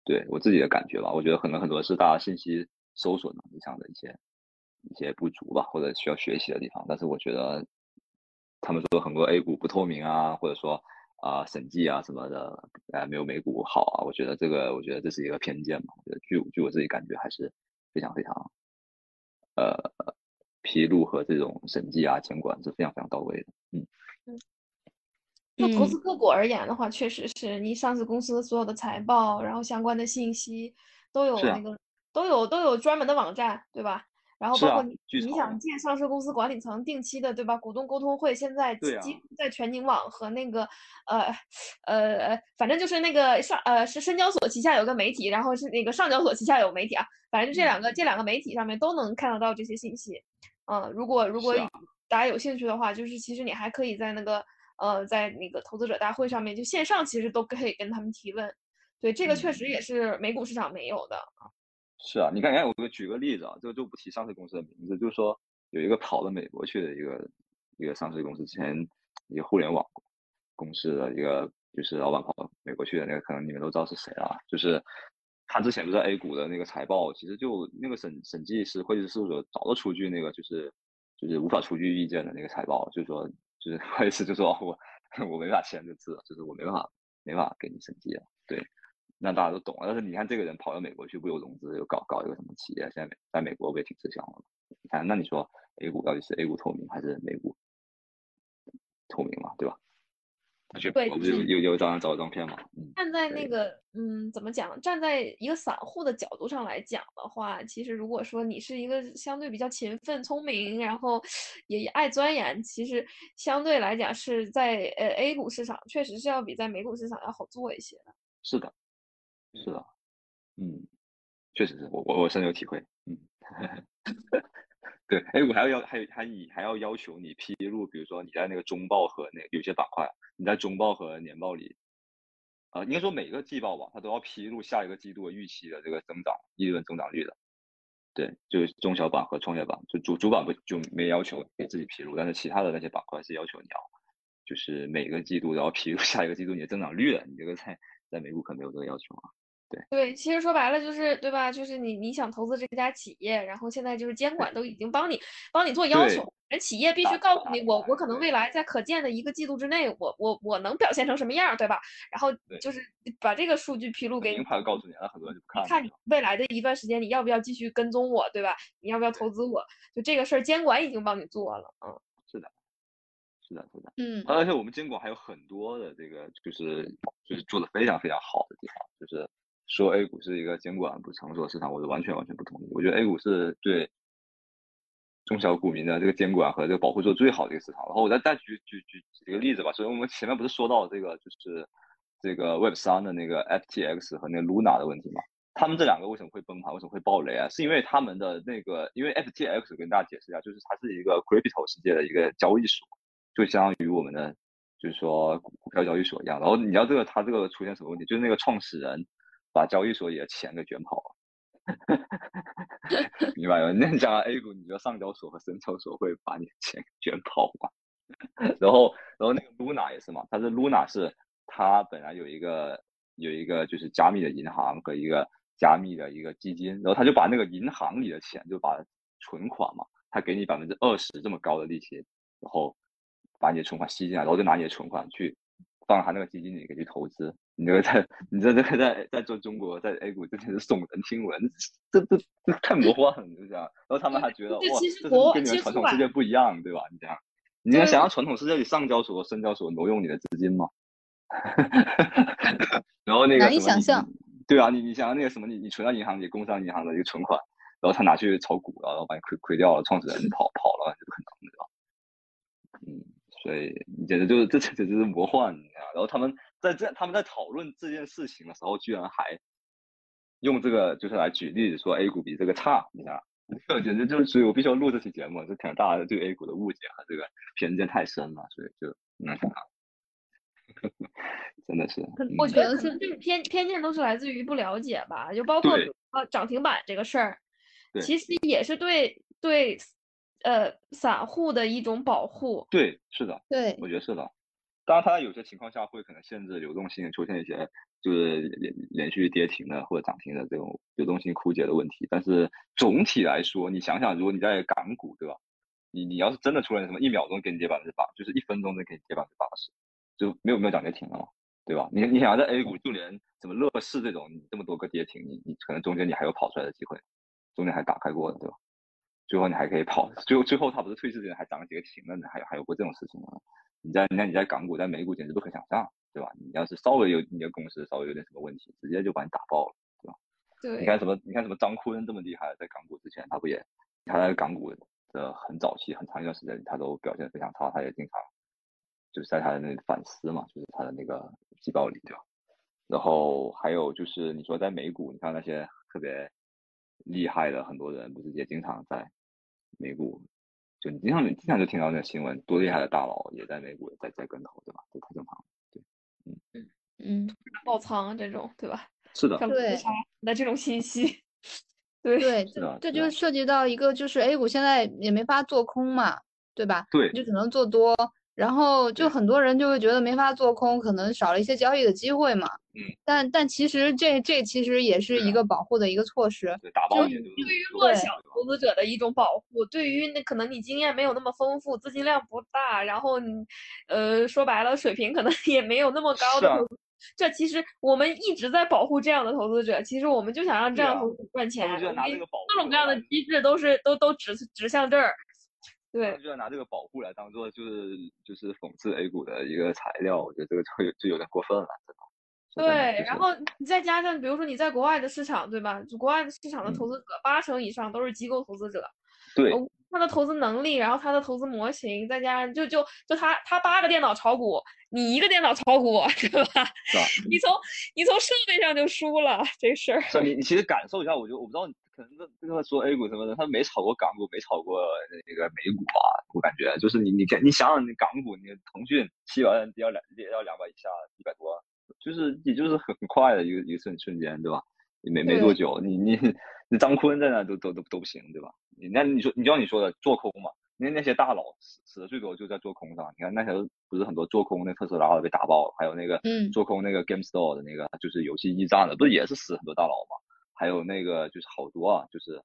对我自己的感觉吧，我觉得可能很多是大家信息搜索能力上的一些一些不足吧，或者需要学习的地方。但是我觉得。他们说很多 A 股不透明啊，或者说啊审计啊什么的，哎没有美股好啊。我觉得这个，我觉得这是一个偏见嘛。我觉得据据我自己感觉，还是非常非常，呃，披露和这种审计啊监管是非常非常到位的。嗯嗯。就投资个股而言的话，确实是你上市公司所有的财报，然后相关的信息都有那个都有都有专门的网站，对吧？然后包括你，你想建上市公司管理层定期的，对吧？股东沟通会现在几乎在全景网和那个呃呃，反正就是那个上呃是深交所旗下有个媒体，然后是那个上交所旗下有媒体啊，反正这两个这两个媒体上面都能看得到这些信息。嗯，如果如果大家有兴趣的话，就是其实你还可以在那个呃在那个投资者大会上面就线上其实都可以跟他们提问。对，这个确实也是美股市场没有的啊。是啊，你看，看，我给举个例子啊，这个就不提上市公司的名字，就是说有一个跑到美国去的一个一个上市公司，之前一个互联网公司的一个就是老板跑到美国去的那个，可能你们都知道是谁啊。就是他之前不是 A 股的那个财报，其实就那个审审计师、会计师事务所早都出具那个就是就是无法出具意见的那个财报，就是说就是不好意思就说我 我没法签这字，就是我没办法没办法给你审计了，对。那大家都懂了，但是你看这个人跑到美国去，不有融资，又搞搞一个什么企业，现在在美国不也挺吃香的你看，那你说 A 股到底是 A 股透明还是美股透明嘛？对吧？对，我不是有有有张照照片嘛？站在那个嗯，怎么讲？站在一个散户的角度上来讲的话，其实如果说你是一个相对比较勤奋、聪明，然后也爱钻研，其实相对来讲是在呃 A 股市场确实是要比在美股市场要好做一些的。是的。是的，嗯，确实是我我我深有体会，嗯，对，哎，我还要要还有还你还要要求你披露，比如说你在那个中报和那有些板块，你在中报和年报里，啊，应该说每个季报吧，它都要披露下一个季度预期的这个增长利润增长率的，对，就是中小板和创业板，就主主板不就没要求给自己披露，但是其他的那些板块是要求你要，就是每个季度都要披露下一个季度你的增长率的，你这个在在美股可没有这个要求啊。对对，其实说白了就是，对吧？就是你你想投资这家企业，然后现在就是监管都已经帮你帮你做要求，人企业必须告诉你，我我可能未来在可见的一个季度之内，我我我能表现成什么样，对吧？然后就是把这个数据披露给你，明牌告诉你，那很多人就不看。看你未来的一段时间，你要不要继续跟踪我，对吧？你要不要投资我？就这个事儿，监管已经帮你做了，嗯，是的，是的，是的，嗯，而且我们监管还有很多的这个，就是就是做的非常非常好的地方，就是。说 A 股是一个监管不成熟的市场，我是完全完全不同意。我觉得 A 股是对中小股民的这个监管和这个保护做最好的一个市场。然后我再再举举举几个例子吧。所以我们前面不是说到这个就是这个 Web 三的那个 FTX 和那个 Luna 的问题吗？他们这两个为什么会崩盘？为什么会爆雷啊？是因为他们的那个，因为 FTX 跟大家解释一下，就是它是一个 crypto 世界的一个交易所，就相当于我们的就是说股票交易所一样。然后你知道这个它这个出现什么问题？就是那个创始人。把交易所里的钱给卷跑了，明白吗？那讲 A 股，你觉得上交所和深交所会把你的钱卷跑吗？然后，然后那个 Luna 也是嘛，它是 Luna 是它本来有一个有一个就是加密的银行和一个加密的一个基金，然后他就把那个银行里的钱，就把存款嘛，他给你百分之二十这么高的利息，然后把你的存款吸进来，然后就拿你的存款去放他那个基金里给去投资。你这个在，你这这个在在做中国，在 A 股真的是耸人听闻，这这这太魔幻了，你就这样。然后他们还觉得 哇，这是跟你们传统世界不一样，对吧？你这样，你要想象传统世界里上交所、深交所挪用你的资金吗？然后那个难以想象。对啊，你你想那个什么，你你存到银行里，工商银行的一个存款，然后他拿去炒股了，然后把你亏亏掉了，创始人跑跑了，这不可能对吧？嗯，所以你简直就是这简直是魔幻，然后他们。在这，他们在讨论这件事情的时候，居然还用这个就是来举例子说 A 股比这个差，你知道？简直就是，所以我必须要录这期节目，这挺大的对 A 股的误解和这个偏见太深了，所以就那啥，真的是。我觉得是，就是偏偏见都是来自于不了解吧，就包括呃涨停板这个事儿，其实也是对对呃散户的一种保护。对，是的，对，我觉得是的。当然，它有些情况下会可能限制流动性，出现一些就是连连续跌停的或者涨停的这种流动性枯竭的问题。但是总体来说，你想想，如果你在港股，对吧？你你要是真的出现什么一秒钟给你跌百分之八，就是一分钟能给你跌百分之八十，就没有没有涨跌停了嘛，对吧？你你想在 A 股，就连什么乐视这种，你这么多个跌停，你你可能中间你还有跑出来的机会，中间还打开过的，对吧？最后你还可以跑，最后最后它不是退市之前还涨了几个停了呢？还有还有过这种事情吗？你在你看你在港股在美股简直不可想象，对吧？你要是稍微有你的公司稍微有点什么问题，直接就把你打爆了，对吧？对。你看什么？你看什么？张坤这么厉害，在港股之前他不也？他在港股的很早期很长一段时间他都表现非常差，他也经常就是在他的那个反思嘛，就是他的那个季报里，对吧？然后还有就是你说在美股，你看那些特别厉害的很多人，不是也经常在美股。就你经常经常就听到那新闻，多厉害的大佬也在美股在在跟投，对吧？这太正常了，对，嗯嗯嗯，爆仓这种，对吧？是的，对，那这种信息，对对，这这就涉及到一个，就是 A 股现在也没法做空嘛，对吧？对，就只能做多。然后就很多人就会觉得没法做空，可能少了一些交易的机会嘛。嗯。但但其实这这其实也是一个保护的一个措施，对于弱小投资者的一种保护。对于那可能你经验没有那么丰富，资金量不大，然后你呃说白了水平可能也没有那么高的，这其实我们一直在保护这样的投资者。其实我们就想让这样投资者赚钱，各种各样的机制都是都都指指向这儿。对，就要拿这个保护来当做就是就是讽刺 A 股的一个材料，我觉得这个就就有点过分了，对然后你再加上，比如说你在国外的市场，对吧？国外的市场的投资者八成以上都是机构投资者，对，他的投资能力，然后他的投资模型，再加上就就就他他八个电脑炒股，你一个电脑炒股，对吧？是吧？你从你从设备上就输了这事儿。是，你你其实感受一下，我就我不知道。可能这这个说 A 股什么的，他没炒过港股，没炒过那个美股吧？我感觉就是你你你想想，你港股，你腾讯七百跌到两跌到两百以下，一百多，就是也就是很很快的一个一个瞬瞬间，对吧？没没多久，你你你张坤在那都都都都不行，对吧？你那你说你就像你说的做空嘛，那那些大佬死死的最多就在做空上，你看那些不是很多做空那特斯拉的被打爆了，还有那个做空那个 GameStop 的那个就是游戏驿站的，不是也是死很多大佬吗？还有那个就是好多啊，就是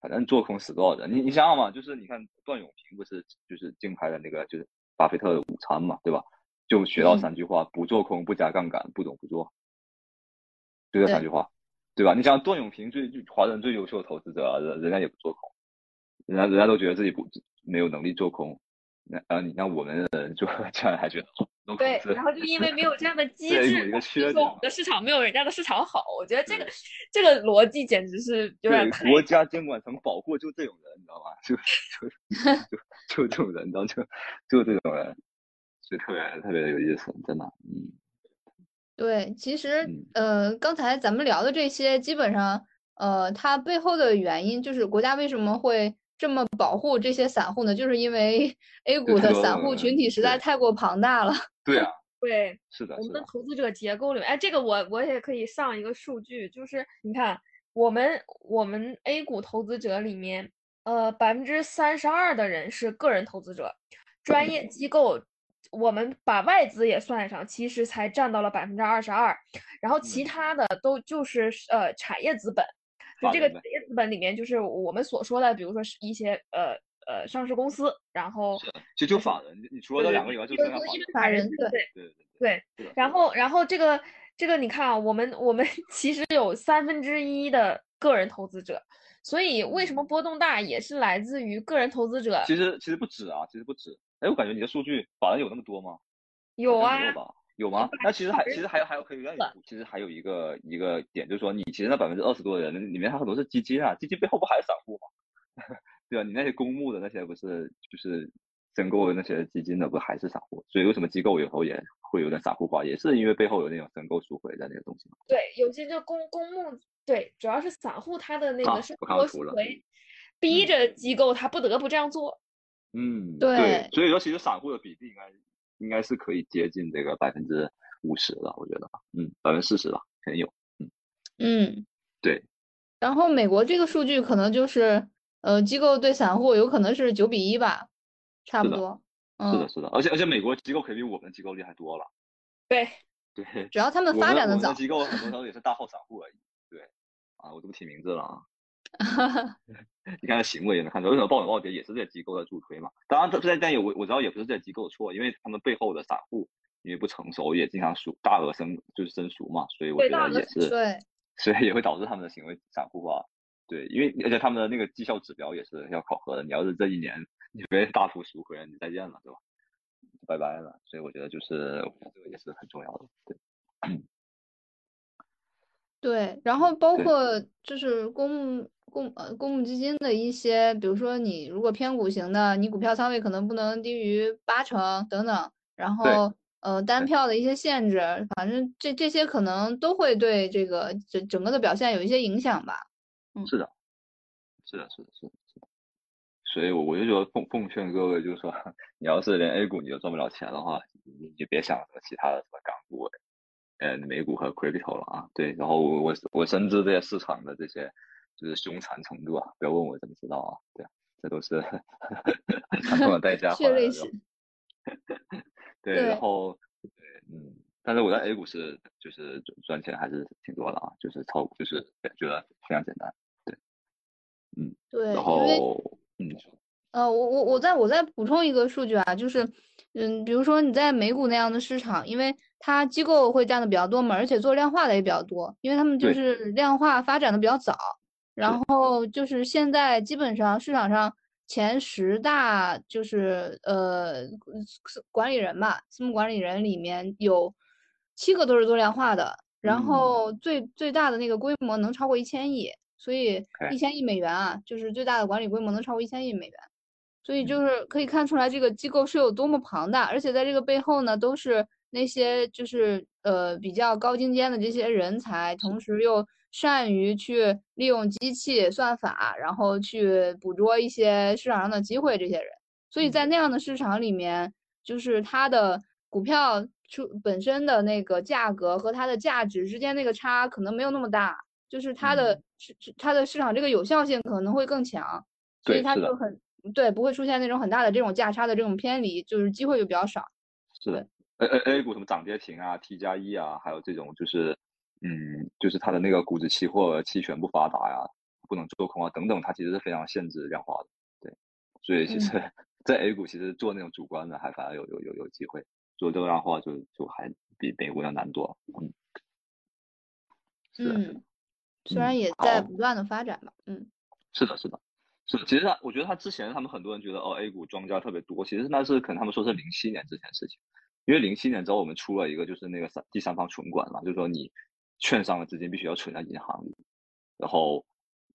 反正做空死多少人？你你想想嘛，就是你看段永平不是就是竞拍的那个就是巴菲特的午餐嘛，对吧？就学到三句话：不做空，不加杠杆，不懂不做，就这三句话，对吧？你想段永平最华人最优秀的投资者，人人家也不做空，人家人家都觉得自己不没有能力做空，那啊你像我们人就 这样还觉得。对，然后就因为没有这样的机制，说我们的市场没有人家的市场好。我觉得这个这个逻辑简直是有点国家监管层保护就这种人，你知道吗？就就 就就这种人，你知道就就这种人，所以特别特别有意思，真的。嗯，对，其实呃，刚才咱们聊的这些，基本上呃，它背后的原因就是国家为什么会。这么保护这些散户呢，就是因为 A 股的散户群体实在太过庞大了。对啊，对，是的，我们的投资者结构里面，哎，这个我我也可以上一个数据，就是你看，我们我们 A 股投资者里面，呃，百分之三十二的人是个人投资者，专业机构我们把外资也算上，其实才占到了百分之二十二，然后其他的都就是呃产业资本，就这个产业资本里面就是我们所说的，比如说是一些呃呃上市公司，然后其实就法人，你除了这两个以外，就剩下法人，对对对对，然后然后这个这个你看啊，我们我们 其实有三分之一的个人投资者。所以为什么波动大，也是来自于个人投资者。其实其实不止啊，其实不止。哎，我感觉你的数据法人有那么多吗？有啊，有吗？那其实还其实还有还有可以让你，其实还有一个一个点，就是说你其实那百分之二十多的人里面，他很多是基金啊，基金背后不还是散户吗？对啊？你那些公募的那些不是就是申购的那些基金的，不还是散户？所以为什么机构有时候也会有点散户化，也是因为背后有那种申购赎回的那个东西对，有些就公公募。对，主要是散户他的那个申购赎回，逼着机构他不得不这样做。嗯，对，所以说其实散户的比例应该应该是可以接近这个百分之五十的，我觉得，嗯，百分之四十吧，肯定有，嗯嗯，对。然后美国这个数据可能就是，呃，机构对散户有可能是九比一吧，差不多。是的，是的，而且而且美国机构肯定比我们机构厉害多了。对对，只要他们发展的早，机构很多时候也是大号散户而已。对。啊，我就不提名字了啊。你看他行为也能看出来，为什么暴涨暴跌也是这些机构在助推嘛？当然，这这但也我我知道也不是这些机构的错，因为他们背后的散户因为不成熟，也经常赎大额生就是生熟嘛，所以我觉得也是对，所以也会导致他们的行为散户化。对，因为而且他们的那个绩效指标也是要考核的，你要是这一年你被大幅赎回，你再见了，对吧？拜拜了。所以我觉得就是这个也是很重要的，对。对，然后包括就是公募公呃公募基金的一些，比如说你如果偏股型的，你股票仓位可能不能低于八成等等，然后呃单票的一些限制，反正这这些可能都会对这个整整个的表现有一些影响吧。嗯，是的，是的，是的，是的，是的。所以，我我就说奉奉劝各位，就是说，你要是连 A 股你都赚不了钱的话，你就别想什么其他的什么港股。呃，美股和 crypto 了啊，对，然后我我我深知这些市场的这些就是凶残程度啊，不要问我怎么知道啊，对，这都是惨痛的代价血泪史。对，然后对，嗯，但是我在 A 股是就是赚钱还是挺多的啊，就是超就是觉得非常简单，对，嗯，对，然后嗯，呃，我我我再我再补充一个数据啊，就是嗯，比如说你在美股那样的市场，因为它机构会占的比较多嘛，而且做量化的也比较多，因为他们就是量化发展的比较早。然后就是现在基本上市场上前十大就是呃管理人吧，私募管理人里面有七个都是多量化的，然后最最大的那个规模能超过一千亿，所以一千亿美元啊，就是最大的管理规模能超过一千亿美元，所以就是可以看出来这个机构是有多么庞大，而且在这个背后呢都是。那些就是呃比较高精尖的这些人才，同时又善于去利用机器算法，然后去捕捉一些市场上的机会，这些人，所以在那样的市场里面，就是它的股票出本身的那个价格和它的价值之间那个差可能没有那么大，就是它的市它的市场这个有效性可能会更强，所以它就很对不会出现那种很大的这种价差的这种偏离，就是机会就比较少，是的。A A A 股什么涨跌停啊，T 加一啊，还有这种就是，嗯，就是它的那个股指期货期权不发达呀，不能做空啊，等等，它其实是非常限制量化的，对，所以其实，在 A 股其实做那种主观的还反而有有有有机会，做这个量化就就还比美股要难多，嗯，是嗯，虽然也在不断的发展吧，嗯，是的，是的，是的，其实他我觉得他之前他们很多人觉得哦 A 股庄家特别多，其实那是可能他们说是零七年之前事情。因为零七年之后，我们出了一个就是那个三第三方存管嘛，就是说你券商的资金必须要存在银行里，然后，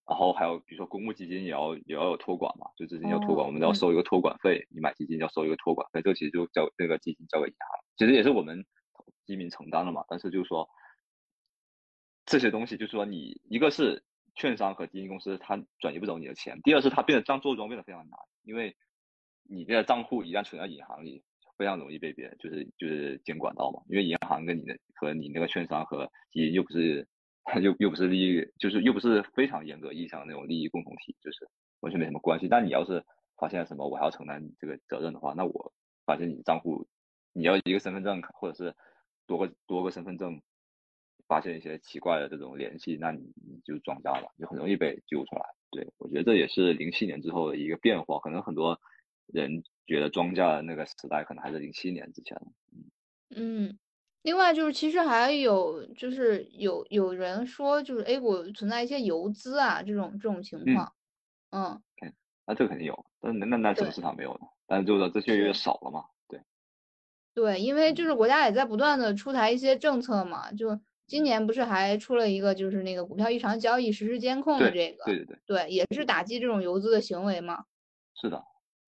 然后还有比如说公募基金也要也要有托管嘛，就资金要托管，我们都要收一个托管费，你买基金要收一个托管费，这个其实就交那个基金交给银行，其实也是我们基民承担了嘛。但是就是说这些东西，就是说你一个是券商和基金公司它转移不走你的钱，第二是它变得账做庄变得非常难，因为你这个账户一旦存在银行里。非常容易被别人就是就是监管到嘛，因为银行跟你的和你那个券商和基金又不是 又又不是利益，就是又不是非常严格意义上的那种利益共同体，就是完全没什么关系。但你要是发现什么，我还要承担这个责任的话，那我发现你账户你要一个身份证或者是多个多个身份证，发现一些奇怪的这种联系，那你你就庄家了，就很容易被揪出来。对我觉得这也是零七年之后的一个变化，可能很多人觉得庄家的那个时代可能还是零七年之前。嗯，另外就是其实还有就是有有人说就是 A 股存在一些游资啊这种这种情况。嗯，那这个肯定有，但那那那什么市场没有呢？但是就是这越来越少了嘛。对，对，因为就是国家也在不断的出台一些政策嘛，就今年不是还出了一个就是那个股票异常交易实时监控的这个，对对对，对，也是打击这种游资的行为嘛。是的，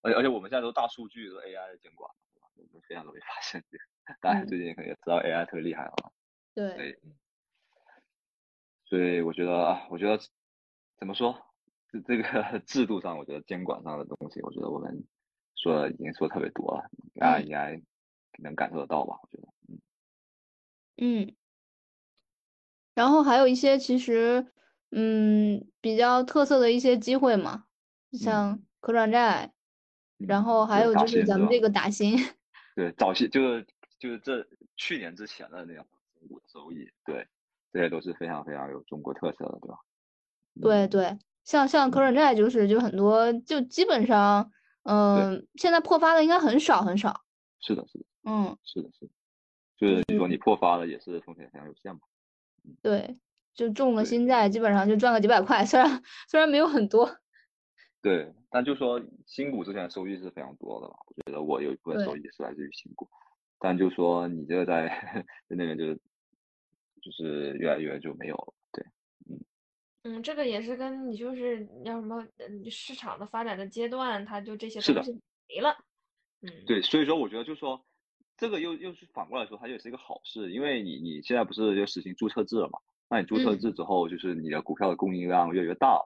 而且而且我们现在都大数据都 AI 的监管，我们非常容易发现这个。大家最近可能也知道 AI 特别厉害了。对。所以我觉得啊，我觉得怎么说？这这个 制度上，我觉得监管上的东西，我觉得我们说已经说特别多了，大家应该能感受得到吧？我觉得，嗯嗯。然后还有一些其实，嗯，比较特色的一些机会嘛，像可转债，然后还有就是咱们这个打新，对，早期就是就是这去年之前的那种股的收益，对，这些都是非常非常有中国特色的，对吧？对对。像像可转债就是就很多就基本上，嗯，现在破发的应该很少很少。是的，是的，嗯，是的，是的，就是你说你破发了也是风险非常有限嘛。对，就中了新债基本上就赚个几百块，虽然虽然没有很多。对，但就说新股之前收益是非常多的嘛，我觉得我有一部分收益是来自于新股，但就说你这个在在那边就是就是越来越就没有了。对嗯，嗯这个也是跟你就是要什么，嗯，市场的发展的阶段，它就这些东西没了。嗯，对，所以说我觉得就是说，这个又又是反过来说，它也是一个好事，因为你你现在不是就实行注册制了嘛？那你注册制之后，就是你的股票的供应量越来越大，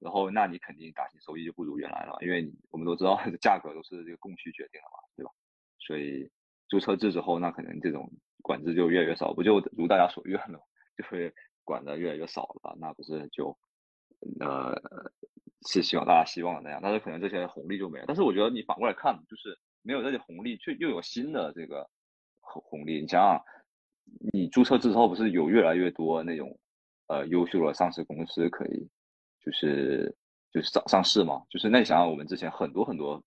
然后那你肯定打新收益就不如原来了，因为你我们都知道 价格都是这个供需决定的嘛，对吧？所以注册制之后，那可能这种管制就越来越少，不就如大家所愿了，就会。管的越来越少了，那不是就呃是希望大家希望的那样，但是可能这些红利就没了。但是我觉得你反过来看，就是没有这些红利，却又有新的这个红红利。你想想，你注册制之后不是有越来越多那种呃优秀的上市公司可以就是就是上上市嘛？就是那想想，我们之前很多很多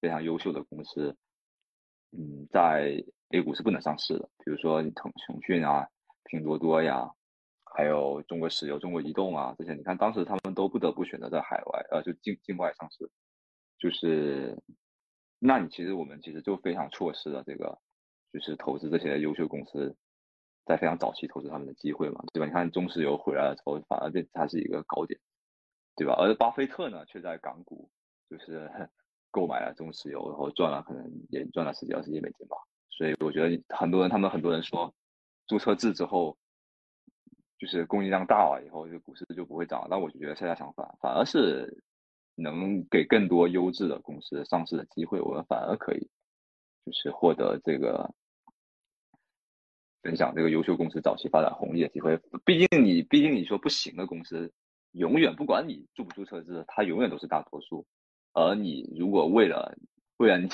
非常优秀的公司，嗯，在 A 股是不能上市的，比如说腾腾讯啊、拼多多呀。还有中国石油、中国移动啊，这些你看，当时他们都不得不选择在海外，呃，就境境外上市，就是，那你其实我们其实就非常错失了这个，就是投资这些优秀公司，在非常早期投资他们的机会嘛，对吧？你看中石油回来了之后，反而变它是一个高点，对吧？而巴菲特呢，却在港股就是 购买了中石油，然后赚了可能也赚了十几二十亿美金吧。所以我觉得很多人，他们很多人说，注册制之后。就是供应量大了以后，就股市就不会涨。那我就觉得恰恰相反，反而是能给更多优质的公司上市的机会。我们反而可以就是获得这个分享这个优秀公司早期发展红利的机会。毕竟你，毕竟你说不行的公司，永远不管你注不注册制，它永远都是大多数。而你如果为了为了你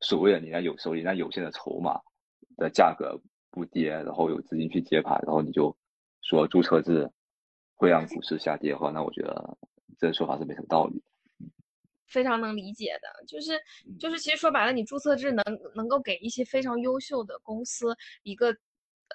所谓的你那有手里那有限的筹码的价格不跌，然后有资金去接盘，然后你就。说注册制会让股市下跌的话，那我觉得这个说法是没什么道理。非常能理解的，就是就是，其实说白了，你注册制能能够给一些非常优秀的公司一个。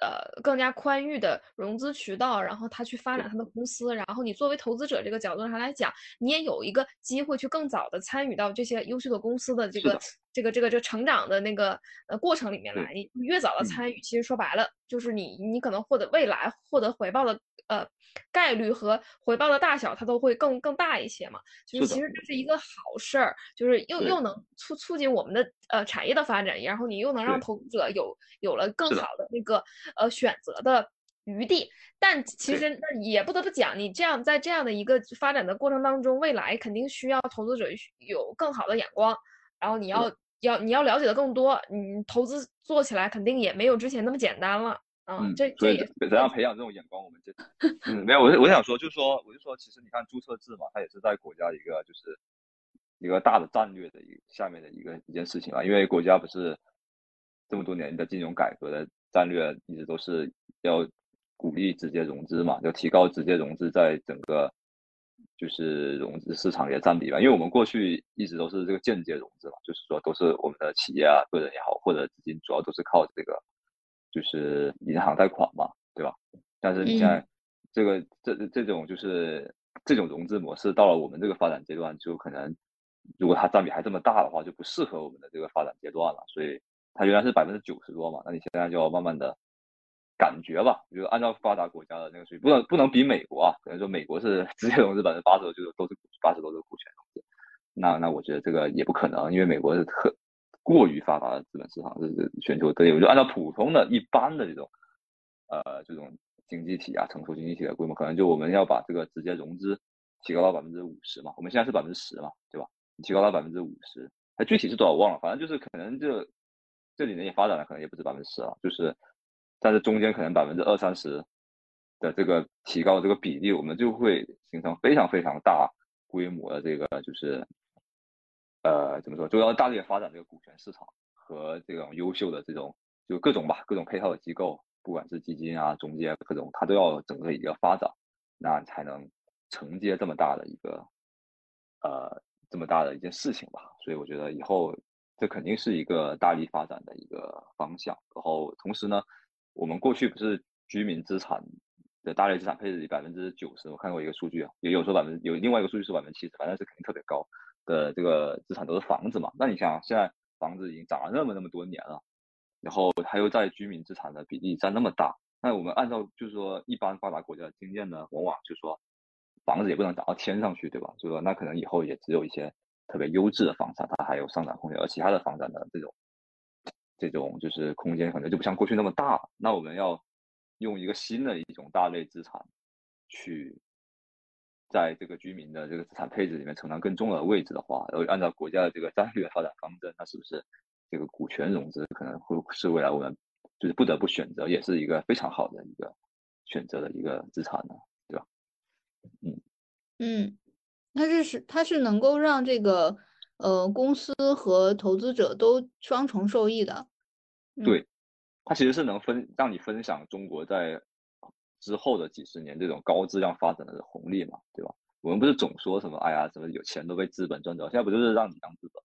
呃，更加宽裕的融资渠道，然后他去发展他的公司，然后你作为投资者这个角度上来讲，你也有一个机会去更早的参与到这些优秀的公司的这个这个这个这成长的那个呃过程里面来。你越早的参与，其实说白了就是你你可能获得未来获得回报的呃概率和回报的大小，它都会更更大一些嘛。就是其实这是一个好事儿，就是又又能促促进我们的呃产业的发展，然后你又能让投资者有有了更好的那个。呃，选择的余地，但其实那也不得不讲，你这样在这样的一个发展的过程当中，未来肯定需要投资者有更好的眼光，然后你要要你要了解的更多，你投资做起来肯定也没有之前那么简单了。嗯，这所以怎样培养这种眼光，我们这 嗯没有，我我想说，就是说，我就说，其实你看注册制嘛，它也是在国家一个就是一个大的战略的一下面的一个一件事情啊，因为国家不是。这么多年的金融改革的战略一直都是要鼓励直接融资嘛，要提高直接融资在整个就是融资市场里的占比吧。因为我们过去一直都是这个间接融资嘛，就是说都是我们的企业啊、个人也好，或者资金主要都是靠这个就是银行贷款嘛，对吧？但是你现在这个这这种就是这种融资模式到了我们这个发展阶段，就可能如果它占比还这么大的话，就不适合我们的这个发展阶段了，所以。它原来是百分之九十多嘛，那你现在就要慢慢的感觉吧。就按照发达国家的那个水平，不能不能比美国啊。可能说美国是直接融资百分之八十多，就是都是八十多的股权融资。那那我觉得这个也不可能，因为美国是特过于发达的资本市场，是全球都有。就按照普通的一般的这种呃这种经济体啊，成熟经济体的规模，可能就我们要把这个直接融资提高到百分之五十嘛。我们现在是百分之十嘛，对吧？提高到百分之五十，它具体是多少忘了，反正就是可能就。这里呢也发展了，可能也不止百分之十啊，就是但是中间可能百分之二三十的这个提高这个比例，我们就会形成非常非常大规模的这个就是呃怎么说，就要大力发展这个股权市场和这种优秀的这种就各种吧，各种配套的机构，不管是基金啊、中介各种，它都要整个一个发展，那才能承接这么大的一个呃这么大的一件事情吧。所以我觉得以后。这肯定是一个大力发展的一个方向。然后同时呢，我们过去不是居民资产的大类资产配置里百分之九十，我看过一个数据啊，也有说百分有另外一个数据是百分之七十，反正是肯定特别高的这个资产都是房子嘛。那你想现在房子已经涨了那么那么多年了，然后它又在居民资产的比例占那么大，那我们按照就是说一般发达国家的经验呢，往往就说房子也不能涨到天上去，对吧？就说那可能以后也只有一些。特别优质的房产，它还有上涨空间，而其他的房产的这种这种就是空间可能就不像过去那么大了。那我们要用一个新的一种大类资产，去在这个居民的这个资产配置里面承担更重要的位置的话，然后按照国家的这个战略发展方针，那是不是这个股权融资可能会是未来我们就是不得不选择，也是一个非常好的一个选择的一个资产呢？对吧？嗯嗯。它是是它是能够让这个呃公司和投资者都双重受益的，对，它其实是能分让你分享中国在之后的几十年这种高质量发展的红利嘛，对吧？我们不是总说什么哎呀什么有钱都被资本赚走，现在不就是让你当资本？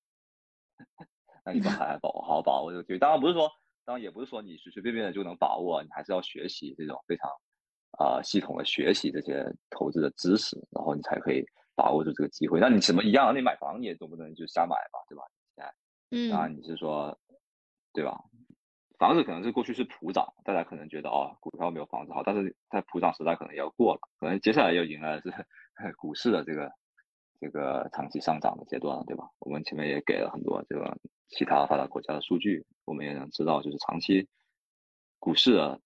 那你们还把 握好好把握这个机会，当然不是说，当然也不是说你随随便便的就能把握，你还是要学习这种非常啊系统的学习这些投资的知识，然后你才可以。把握住这个机会，那你什么一样？你买房你也总不能就瞎买吧，对吧？现在，嗯，啊，你是说，对吧？房子可能是过去是普涨，大家可能觉得哦，股票没有房子好，但是在普涨时代可能要过了，可能接下来要迎来的是 股市的这个这个长期上涨的阶段了，对吧？我们前面也给了很多这个其他发达国家的数据，我们也能知道，就是长期股市啊。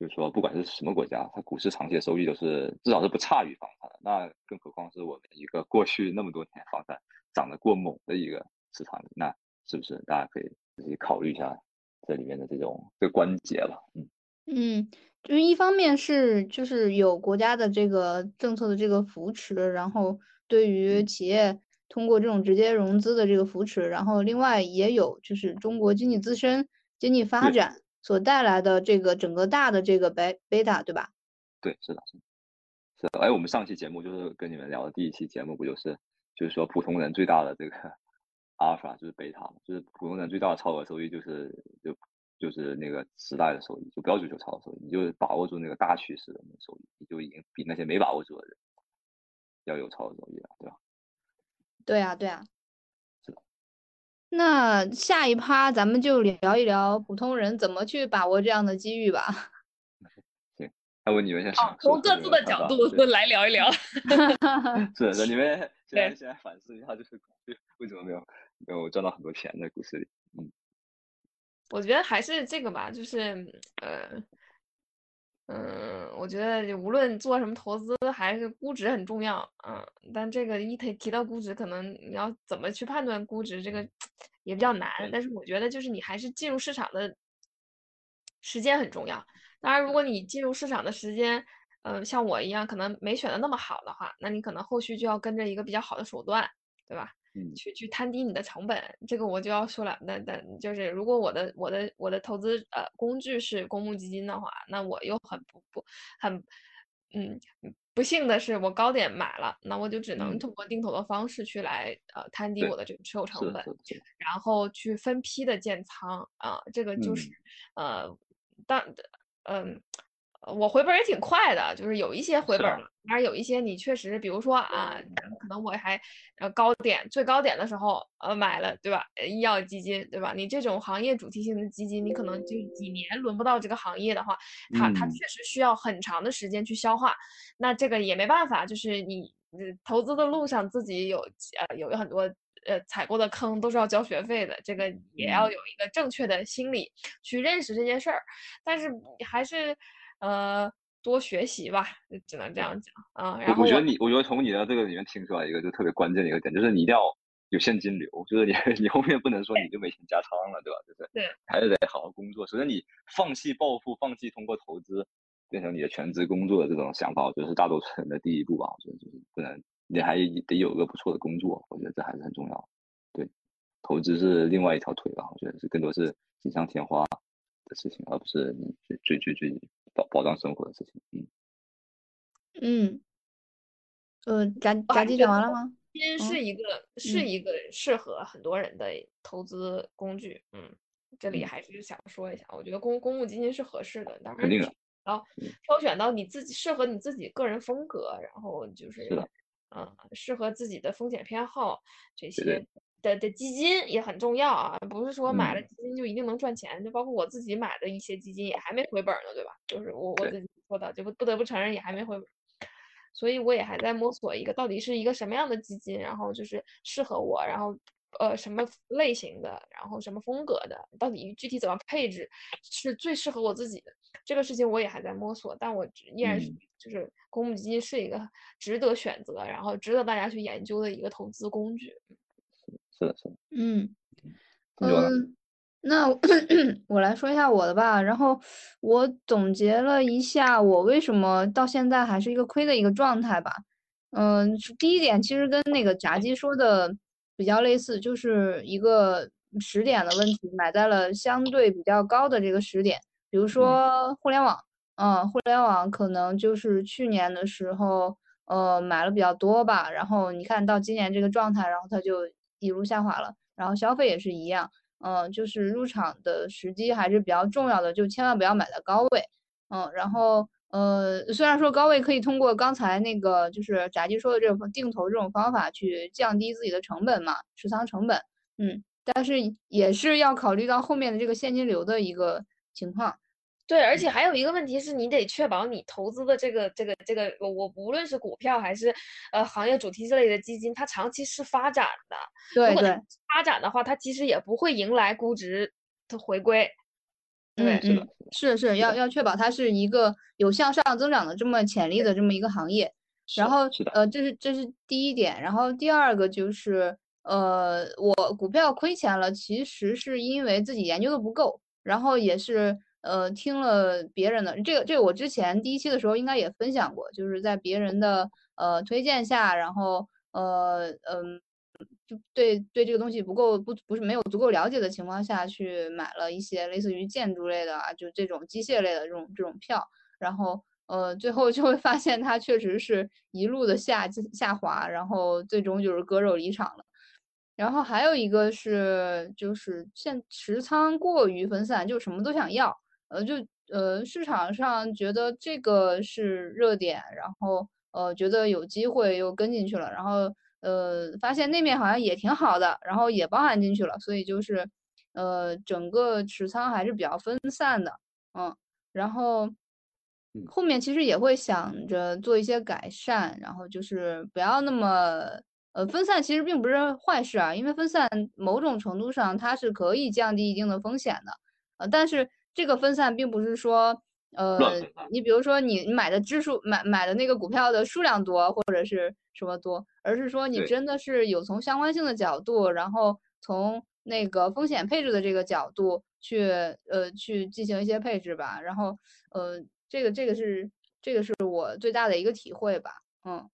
就是说，不管是什么国家，它股市长期的收益都是至少是不差于房产的。那更何况是我们一个过去那么多年房产涨得过猛的一个市场，那是不是大家可以自己考虑一下这里面的这种这个关节了？嗯嗯，就是一方面是就是有国家的这个政策的这个扶持，然后对于企业通过这种直接融资的这个扶持，然后另外也有就是中国经济自身经济发展。所带来的这个整个大的这个贝贝塔，对吧？对，是的，是的，是的。哎，我们上期节目就是跟你们聊的第一期节目，不就是，就是说普通人最大的这个阿尔法就是贝塔嘛，就是普通人最大的超额收益就是就就是那个时代的收益，就不要追求超额收益，你就把握住那个大趋势的那个收益，你就已经比那些没把握住的人要有超额收益了，对吧？对啊，对啊。那下一趴咱们就聊一聊普通人怎么去把握这样的机遇吧。行，要不你们先从从各自的角度来聊一聊。是的，你们 现在现在反思一下，就是为什么没有没有赚到很多钱在股市里？嗯，我觉得还是这个吧，就是呃。嗯，我觉得无论做什么投资，还是估值很重要。嗯，但这个一提提到估值，可能你要怎么去判断估值，这个也比较难。但是我觉得，就是你还是进入市场的时间很重要。当然，如果你进入市场的时间，嗯，像我一样，可能没选的那么好的话，那你可能后续就要跟着一个比较好的手段，对吧？去去摊低你的成本。这个我就要说了，那那就是如果我的我的我的投资呃工具是公募基金的话，那我又很不不很嗯不幸的是我高点买了，那我就只能通过定投的方式去来呃摊低我的这个持有成本，然后去分批的建仓啊，这个就是呃当嗯。我回本也挺快的，就是有一些回本了，但是有一些你确实，比如说啊，可能我还呃高点最高点的时候呃买了，对吧？医药基金，对吧？你这种行业主题性的基金，你可能就几年轮不到这个行业的话，它它确实需要很长的时间去消化。那这个也没办法，就是你投资的路上自己有呃有很多呃踩过的坑，都是要交学费的，这个也要有一个正确的心理去认识这件事儿，但是还是。呃，多学习吧，只能这样讲啊。然后我觉得你，我觉得从你的这个里面听出来一个就特别关键的一个点，就是你一定要有现金流，就是你 你后面不能说你就没钱加仓了，对吧？就是对，还是得好好工作。首先你放弃暴富，放弃通过投资变成你的全职工作的这种想法，我觉得是大多数人的第一步吧。我觉得就是不能，你还得有个不错的工作，我觉得这还是很重要。对，投资是另外一条腿吧，我觉得是更多是锦上添花的事情，而不是你最最最最。保保障生活的事情，嗯。嗯，呃，炸炸鸡讲完了吗？基金是一个是一个适合很多人的投资工具，嗯，这里还是想说一下，我觉得公公募基金是合适的，当然你要挑选到你自己适合你自己个人风格，然后就是嗯适合自己的风险偏好这些。的的基金也很重要啊，不是说买了基金就一定能赚钱，就包括我自己买的一些基金也还没回本呢，对吧？就是我我自己说的，就不不得不承认也还没回本，所以我也还在摸索一个到底是一个什么样的基金，然后就是适合我，然后呃什么类型的，然后什么风格的，到底具体怎么配置是最适合我自己的，这个事情我也还在摸索，但我依然是就是公募基金是一个 值得选择，然后值得大家去研究的一个投资工具。是的，是的，嗯，嗯，那 我来说一下我的吧。然后我总结了一下，我为什么到现在还是一个亏的一个状态吧。嗯，第一点其实跟那个炸鸡说的比较类似，就是一个时点的问题，买在了相对比较高的这个时点。比如说互联网，嗯，互联网可能就是去年的时候，呃，买了比较多吧。然后你看到今年这个状态，然后它就。一路下滑了，然后消费也是一样，嗯，就是入场的时机还是比较重要的，就千万不要买在高位，嗯，然后呃，虽然说高位可以通过刚才那个就是炸鸡说的这种定投这种方法去降低自己的成本嘛，持仓成本，嗯，但是也是要考虑到后面的这个现金流的一个情况。对，而且还有一个问题是你得确保你投资的这个这个这个，我我无论是股票还是呃行业主题之类的基金，它长期是发展的。对对，发展的话，它其实也不会迎来估值的回归。对，嗯，是是要要确保它是一个有向上增长的这么潜力的这么一个行业。然后呃，这是这是第一点。然后第二个就是呃，我股票亏钱了，其实是因为自己研究的不够，然后也是。呃，听了别人的这个，这个我之前第一期的时候应该也分享过，就是在别人的呃推荐下，然后呃嗯，就对对这个东西不够不不是没有足够了解的情况下去买了一些类似于建筑类的啊，就这种机械类的这种这种票，然后呃最后就会发现它确实是一路的下下滑，然后最终就是割肉离场了。然后还有一个是就是现持仓过于分散，就什么都想要。呃，就呃，市场上觉得这个是热点，然后呃，觉得有机会又跟进去了，然后呃，发现那面好像也挺好的，然后也包含进去了，所以就是呃，整个持仓还是比较分散的，嗯，然后后面其实也会想着做一些改善，然后就是不要那么呃分散，其实并不是坏事啊，因为分散某种程度上它是可以降低一定的风险的，呃，但是。这个分散并不是说，呃，你比如说你买的支数买买的那个股票的数量多或者是什么多，而是说你真的是有从相关性的角度，然后从那个风险配置的这个角度去呃去进行一些配置吧。然后呃，这个这个是这个是我最大的一个体会吧。嗯，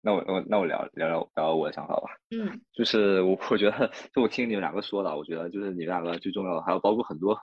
那我我那我聊聊聊聊我的想法吧。嗯，就是我我觉得，就我听你们两个说的，我觉得就是你们两个最重要的，还有包括很多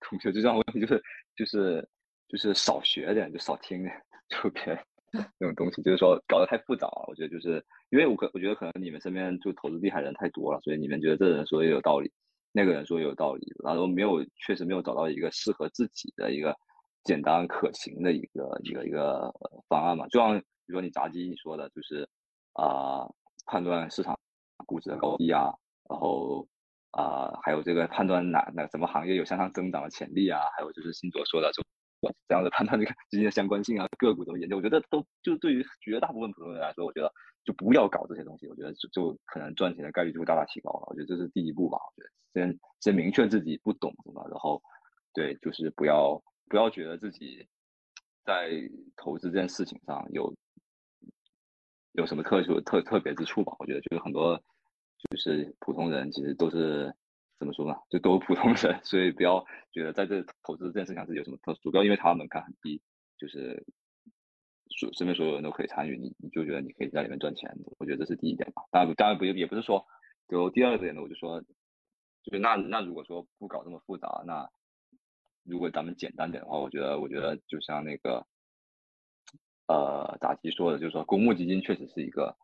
同学最重要的问题就是就是就是少学点，就少听点，就别 那种东西，就是说搞得太复杂了。我觉得就是因为我可我觉得可能你们身边就投资厉害人太多了，所以你们觉得这人说的有道理，那个人说也有道理，然后没有确实没有找到一个适合自己的一个简单可行的一个一个一个方案嘛，就像。比如说你炸鸡你说的就是啊，判断市场估值的高低啊，然后啊，还有这个判断哪哪什么行业有向上增长的潜力啊，还有就是新卓说的就这样的判断这个之间的相关性啊，个股怎么研究，我觉得都就对于绝大部分普通人来说，我觉得就不要搞这些东西，我觉得就就可能赚钱的概率就会大大提高了。我觉得这是第一步吧，我觉得先先明确自己不懂什么，然后对，就是不要不要觉得自己在投资这件事情上有。有什么特殊特特别之处吧？我觉得就是很多就是普通人其实都是怎么说呢？就都普通人，所以不要觉得在这投资这件事情是有什么特殊，不要因为它门槛很低，就是所身边所有人都可以参与，你你就觉得你可以在里面赚钱。我觉得这是第一点吧。当然当然不也不是说，就第二点呢，我就说，就是那那如果说不搞这么复杂，那如果咱们简单点的话，我觉得我觉得就像那个。呃，打击说的，就是说公募基金确实是一个，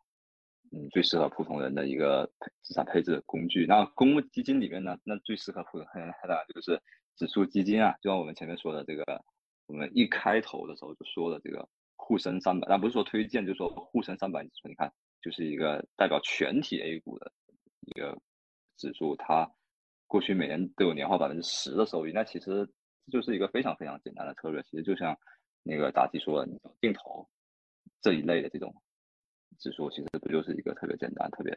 嗯，最适合普通人的一个资产配置工具。那公募基金里面呢，那最适合普通人的就是指数基金啊，就像我们前面说的这个，我们一开头的时候就说的这个沪深三百，但不是说推荐，就是说沪深三百指数，你看就是一个代表全体 A 股的一个指数，它过去每年都有年化百分之十的收益，那其实这就是一个非常非常简单的策略，其实就像。那个答题说，你定投这一类的这种指数，其实不就是一个特别简单、特别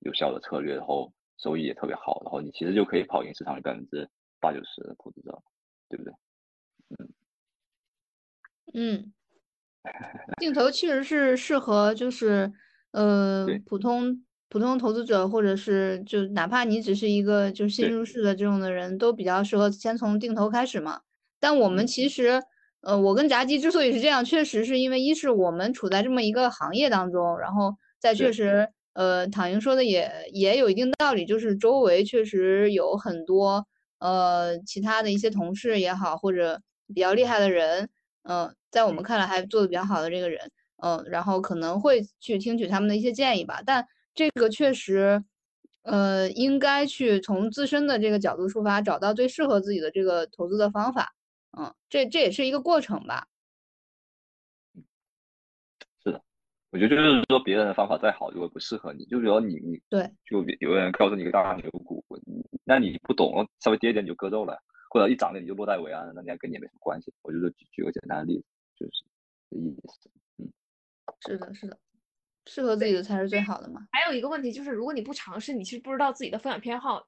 有效的策略，然后收益也特别好，然后你其实就可以跑赢市场的百分之八九十的投资者，对不对？嗯嗯，定投其实是适合，就是呃普通普通投资者，或者是就哪怕你只是一个就是新入市的这种的人，都比较适合先从定投开始嘛。但我们其实。呃，我跟炸鸡之所以是这样，确实是因为一是我们处在这么一个行业当中，然后再确实，呃，躺赢说的也也有一定道理，就是周围确实有很多呃其他的一些同事也好，或者比较厉害的人，嗯，在我们看来还做的比较好的这个人，嗯，然后可能会去听取他们的一些建议吧，但这个确实，呃，应该去从自身的这个角度出发，找到最适合自己的这个投资的方法。嗯，这这也是一个过程吧。是的，我觉得就是说，别人的方法再好，如果不适合你，就比如你你对，就有个人告诉你一个大牛股，那你不懂，稍微跌一点你就割肉了，或者一涨点你就落袋为安了，那你还跟你也没什么关系。我就是举举个简单的例子，就是这意思。嗯，是的，是的，适合自己的才是最好的嘛。还有一个问题就是，如果你不尝试，你其实不知道自己的风险偏好。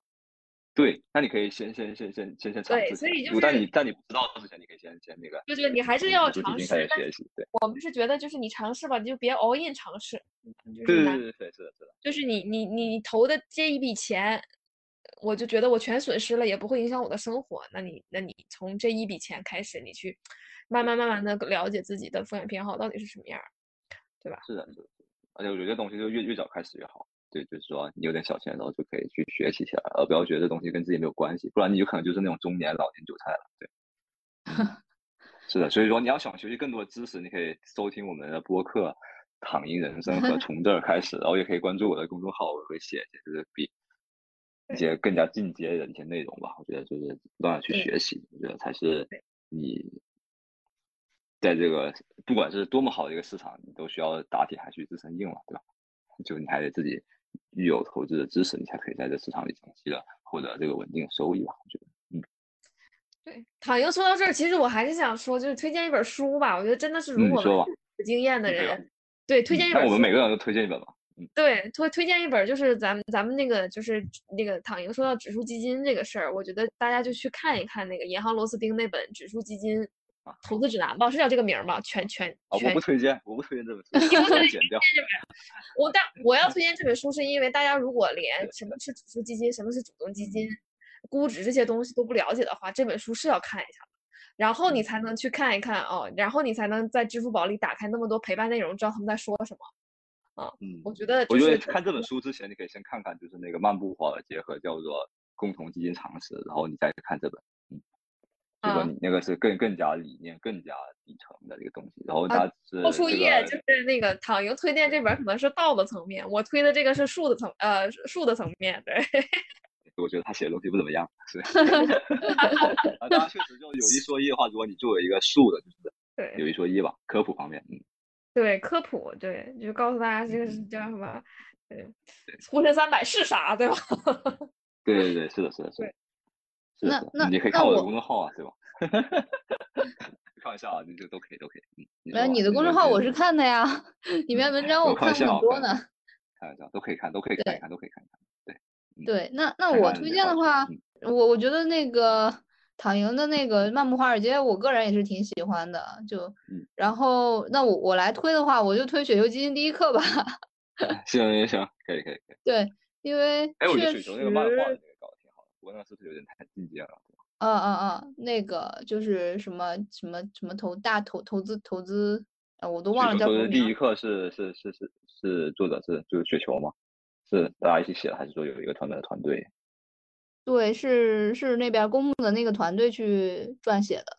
对，那你可以先先先先先先尝试。对，所以就是，但你但你不知道之前，你可以先先那个。就觉得你还是要尝试。学习。对。我们是觉得，就是你尝试吧，你就别 all in 尝试。对对对对对，是的，是的。就是你你你投的这一笔钱，我就觉得我全损失了，也不会影响我的生活。那你那你从这一笔钱开始，你去慢慢慢慢的了解自己的风险偏好到底是什么样，对吧？是的，是的。而且我觉得这东西就越越早开始越好。对，就是说你有点小钱，然后就可以去学习起来，而不要觉得这东西跟自己没有关系，不然你有可能就是那种中年老年韭菜了。对，是的，所以说你要想学习更多的知识，你可以收听我们的播客《躺赢人生》和从这儿开始，然后也可以关注我的公众号，我会写一些就是比一些更加进阶的一些内容吧。我觉得就是不断的去学习，我觉得才是你在这个不管是多么好的一个市场，你都需要打铁还需自身硬嘛，对吧？就你还得自己。具有投资的知识，你才可以在这市场里长期的获得这个稳定收益吧？我觉得，嗯，对。躺赢说到这儿，其实我还是想说，就是推荐一本书吧。我觉得真的是，如果有经验的人，对，推荐一本。那我们每个人都推荐一本吧。嗯，对，推推荐一本，就是咱们咱们那个就是那个躺赢说到指数基金这个事儿，我觉得大家就去看一看那个银行螺丝钉那本指数基金。投资指南吧，是叫这个名儿吗？全全全。我不推荐，我不推荐这本书。你不推荐这本？我但我要推荐这本书，是因为大家如果连什么是指数基金、什么是主动基金、估值这些东西都不了解的话，这本书是要看一下的。然后你才能去看一看哦，然后你才能在支付宝里打开那么多陪伴内容，知道他们在说什么。啊。嗯，我觉得我觉得看这本书之前，你可以先看看就是那个《漫步华尔街》和叫做《共同基金常识》，然后你再看这本。嗯，就说你那个是更更加理念、更加底层的这个东西。然后它是后树叶就是那个躺赢推荐这本可能是道的层面，我推的这个是术的层呃术的层面。对。我觉得他写的东西不怎么样，是。啊，当然确实就有一说一的话，如果你作为一个术的，就是对有一说一吧，科普方面，嗯，对，科普，对，就告诉大家这个是叫什么，对，沪深三百是啥，对吧？对对对，是的，是的，是的。那那你可以看我的公众号啊，对吧？开玩笑啊，你就都可以，都可以。没有你的公众号，我是看的呀，里面文章我看很多呢。开玩笑，都可以看，都可以看一看，都可以看一看。对对，那那我推荐的话，我我觉得那个躺赢的那个漫步华尔街，我个人也是挺喜欢的。就，然后那我我来推的话，我就推雪球基金第一课吧。行行行，可以可以可以。对，因为哎，我觉得雪球那个漫画不过那是不是有点太进阶了？嗯嗯嗯，那个就是什么什么什么投大投投资投资，啊，我都忘了叫什么名。第一课是是是是是作者是就是雪球吗？是大家一起写的，还是说有一个团队的团队？对，是是那边公募的那个团队去撰写的。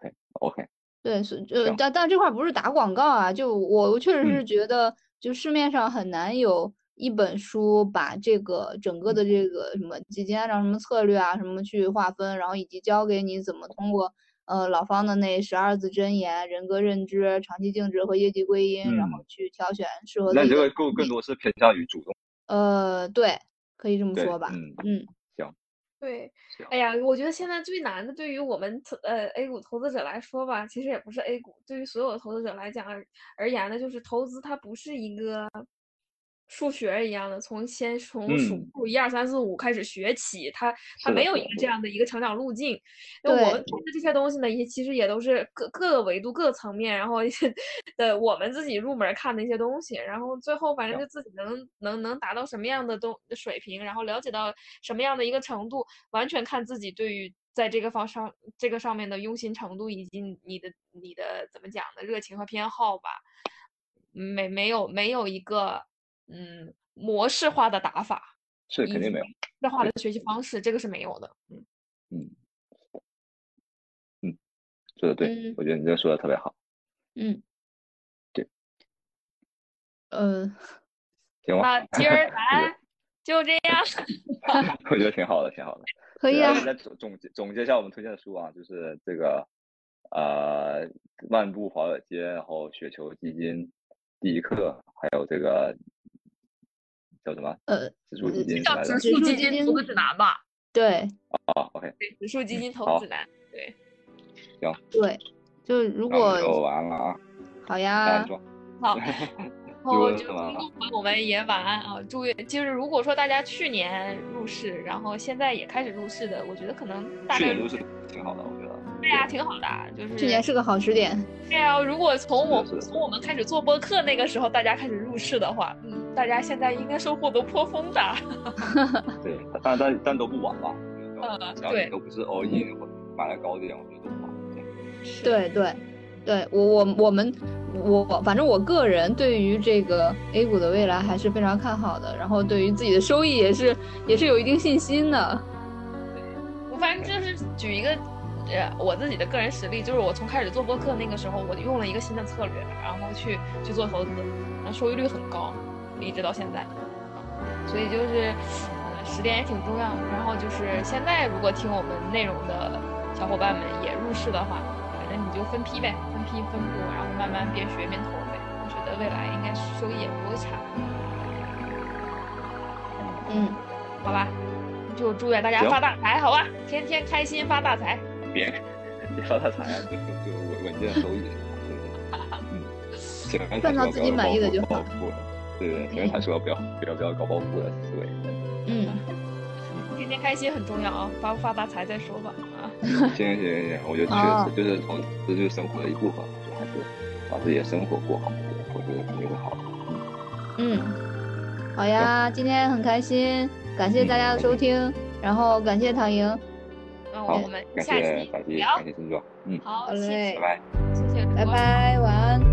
OK，OK。对，是就，但但这块不是打广告啊，就我确实是觉得，就市面上很难有一本书把这个整个的这个什么基金按照什么策略啊什么去划分，然后以及教给你怎么通过呃老方的那十二字真言、人格认知、长期净值和业绩归因，然后去挑选适合。那这个更更多是偏向于主动。呃，对，可以这么说吧。嗯嗯，行。对，哎呀，我觉得现在最难的，对于我们投呃 A 股投资者来说吧，其实也不是 A 股，对于所有的投资者来讲而言呢，就是投资它不是一个。数学一样的，从先从数数一二三四五开始学起，他他没有一个这样的一个成长路径。因为我们做的这些东西呢，也其实也都是各各个维度、各个层面，然后 的我们自己入门看的一些东西，然后最后反正就自己能能能达到什么样的东水平，然后了解到什么样的一个程度，完全看自己对于在这个方上这个上面的用心程度，以及你的你的怎么讲的热情和偏好吧。没没有没有一个。嗯，模式化的打法是肯定没有，模式化的学习方式，这个是没有的。嗯嗯嗯，说的对，我觉得你这说的特别好。嗯，对，嗯，行吧。那 今儿咱就这样。我觉得挺好的，挺好的。可以啊。再总总结总结一下我们推荐的书啊，就是这个呃《漫步华尔街》，然后《雪球基金第一课》，还有这个。叫什么？呃，指数基金叫指数基金投资指南吧？对。哦，OK。对，指数基金投资指南。对。行。对，就如果。就完了啊。好呀。好。然后就我们也晚安啊！祝愿就是如果说大家去年入市，然后现在也开始入市的，我觉得可能大概入市挺好的，我觉得。对呀，挺好的，就是去年是个好时点。对啊，如果从我从我们开始做播客那个时候，大家开始入市的话，嗯。大家现在应该收获都颇丰的，对，但但但都不晚吧？嗯，对，都不是 all in 或买的高点，我觉得都不晚。对对对，我我我们我反正我个人对于这个 A 股的未来还是非常看好的，然后对于自己的收益也是也是有一定信心的。对，我反正就是举一个呃我自己的个人实例，就是我从开始做播客那个时候，我用了一个新的策略，然后去去做投资，然后收益率很高。一直到现在，所以就是，呃，时点也挺重要。然后就是现在，如果听我们内容的小伙伴们也入市的话，反正你就分批呗，分批分步，然后慢慢边学边投呗。我觉得未来应该收益也不会差。嗯，好吧，就祝愿大家发大财，好吧，天天开心发大财。别别 发大财啊，就就稳稳健收益。嗯，赚到自己满意的就好。对对，前面才说不要不要不要搞暴富的思维。嗯，天天开心很重要啊，发不发大财再说吧啊。行行行行，我觉得确实就是从这就是生活的一部分，就还是把自己的生活过好，我觉得肯定会好。嗯，好呀，今天很开心，感谢大家的收听，然后感谢唐莹。那我们下期聊。感谢感谢金总，嗯，好嘞，拜拜，谢谢，拜拜，晚安。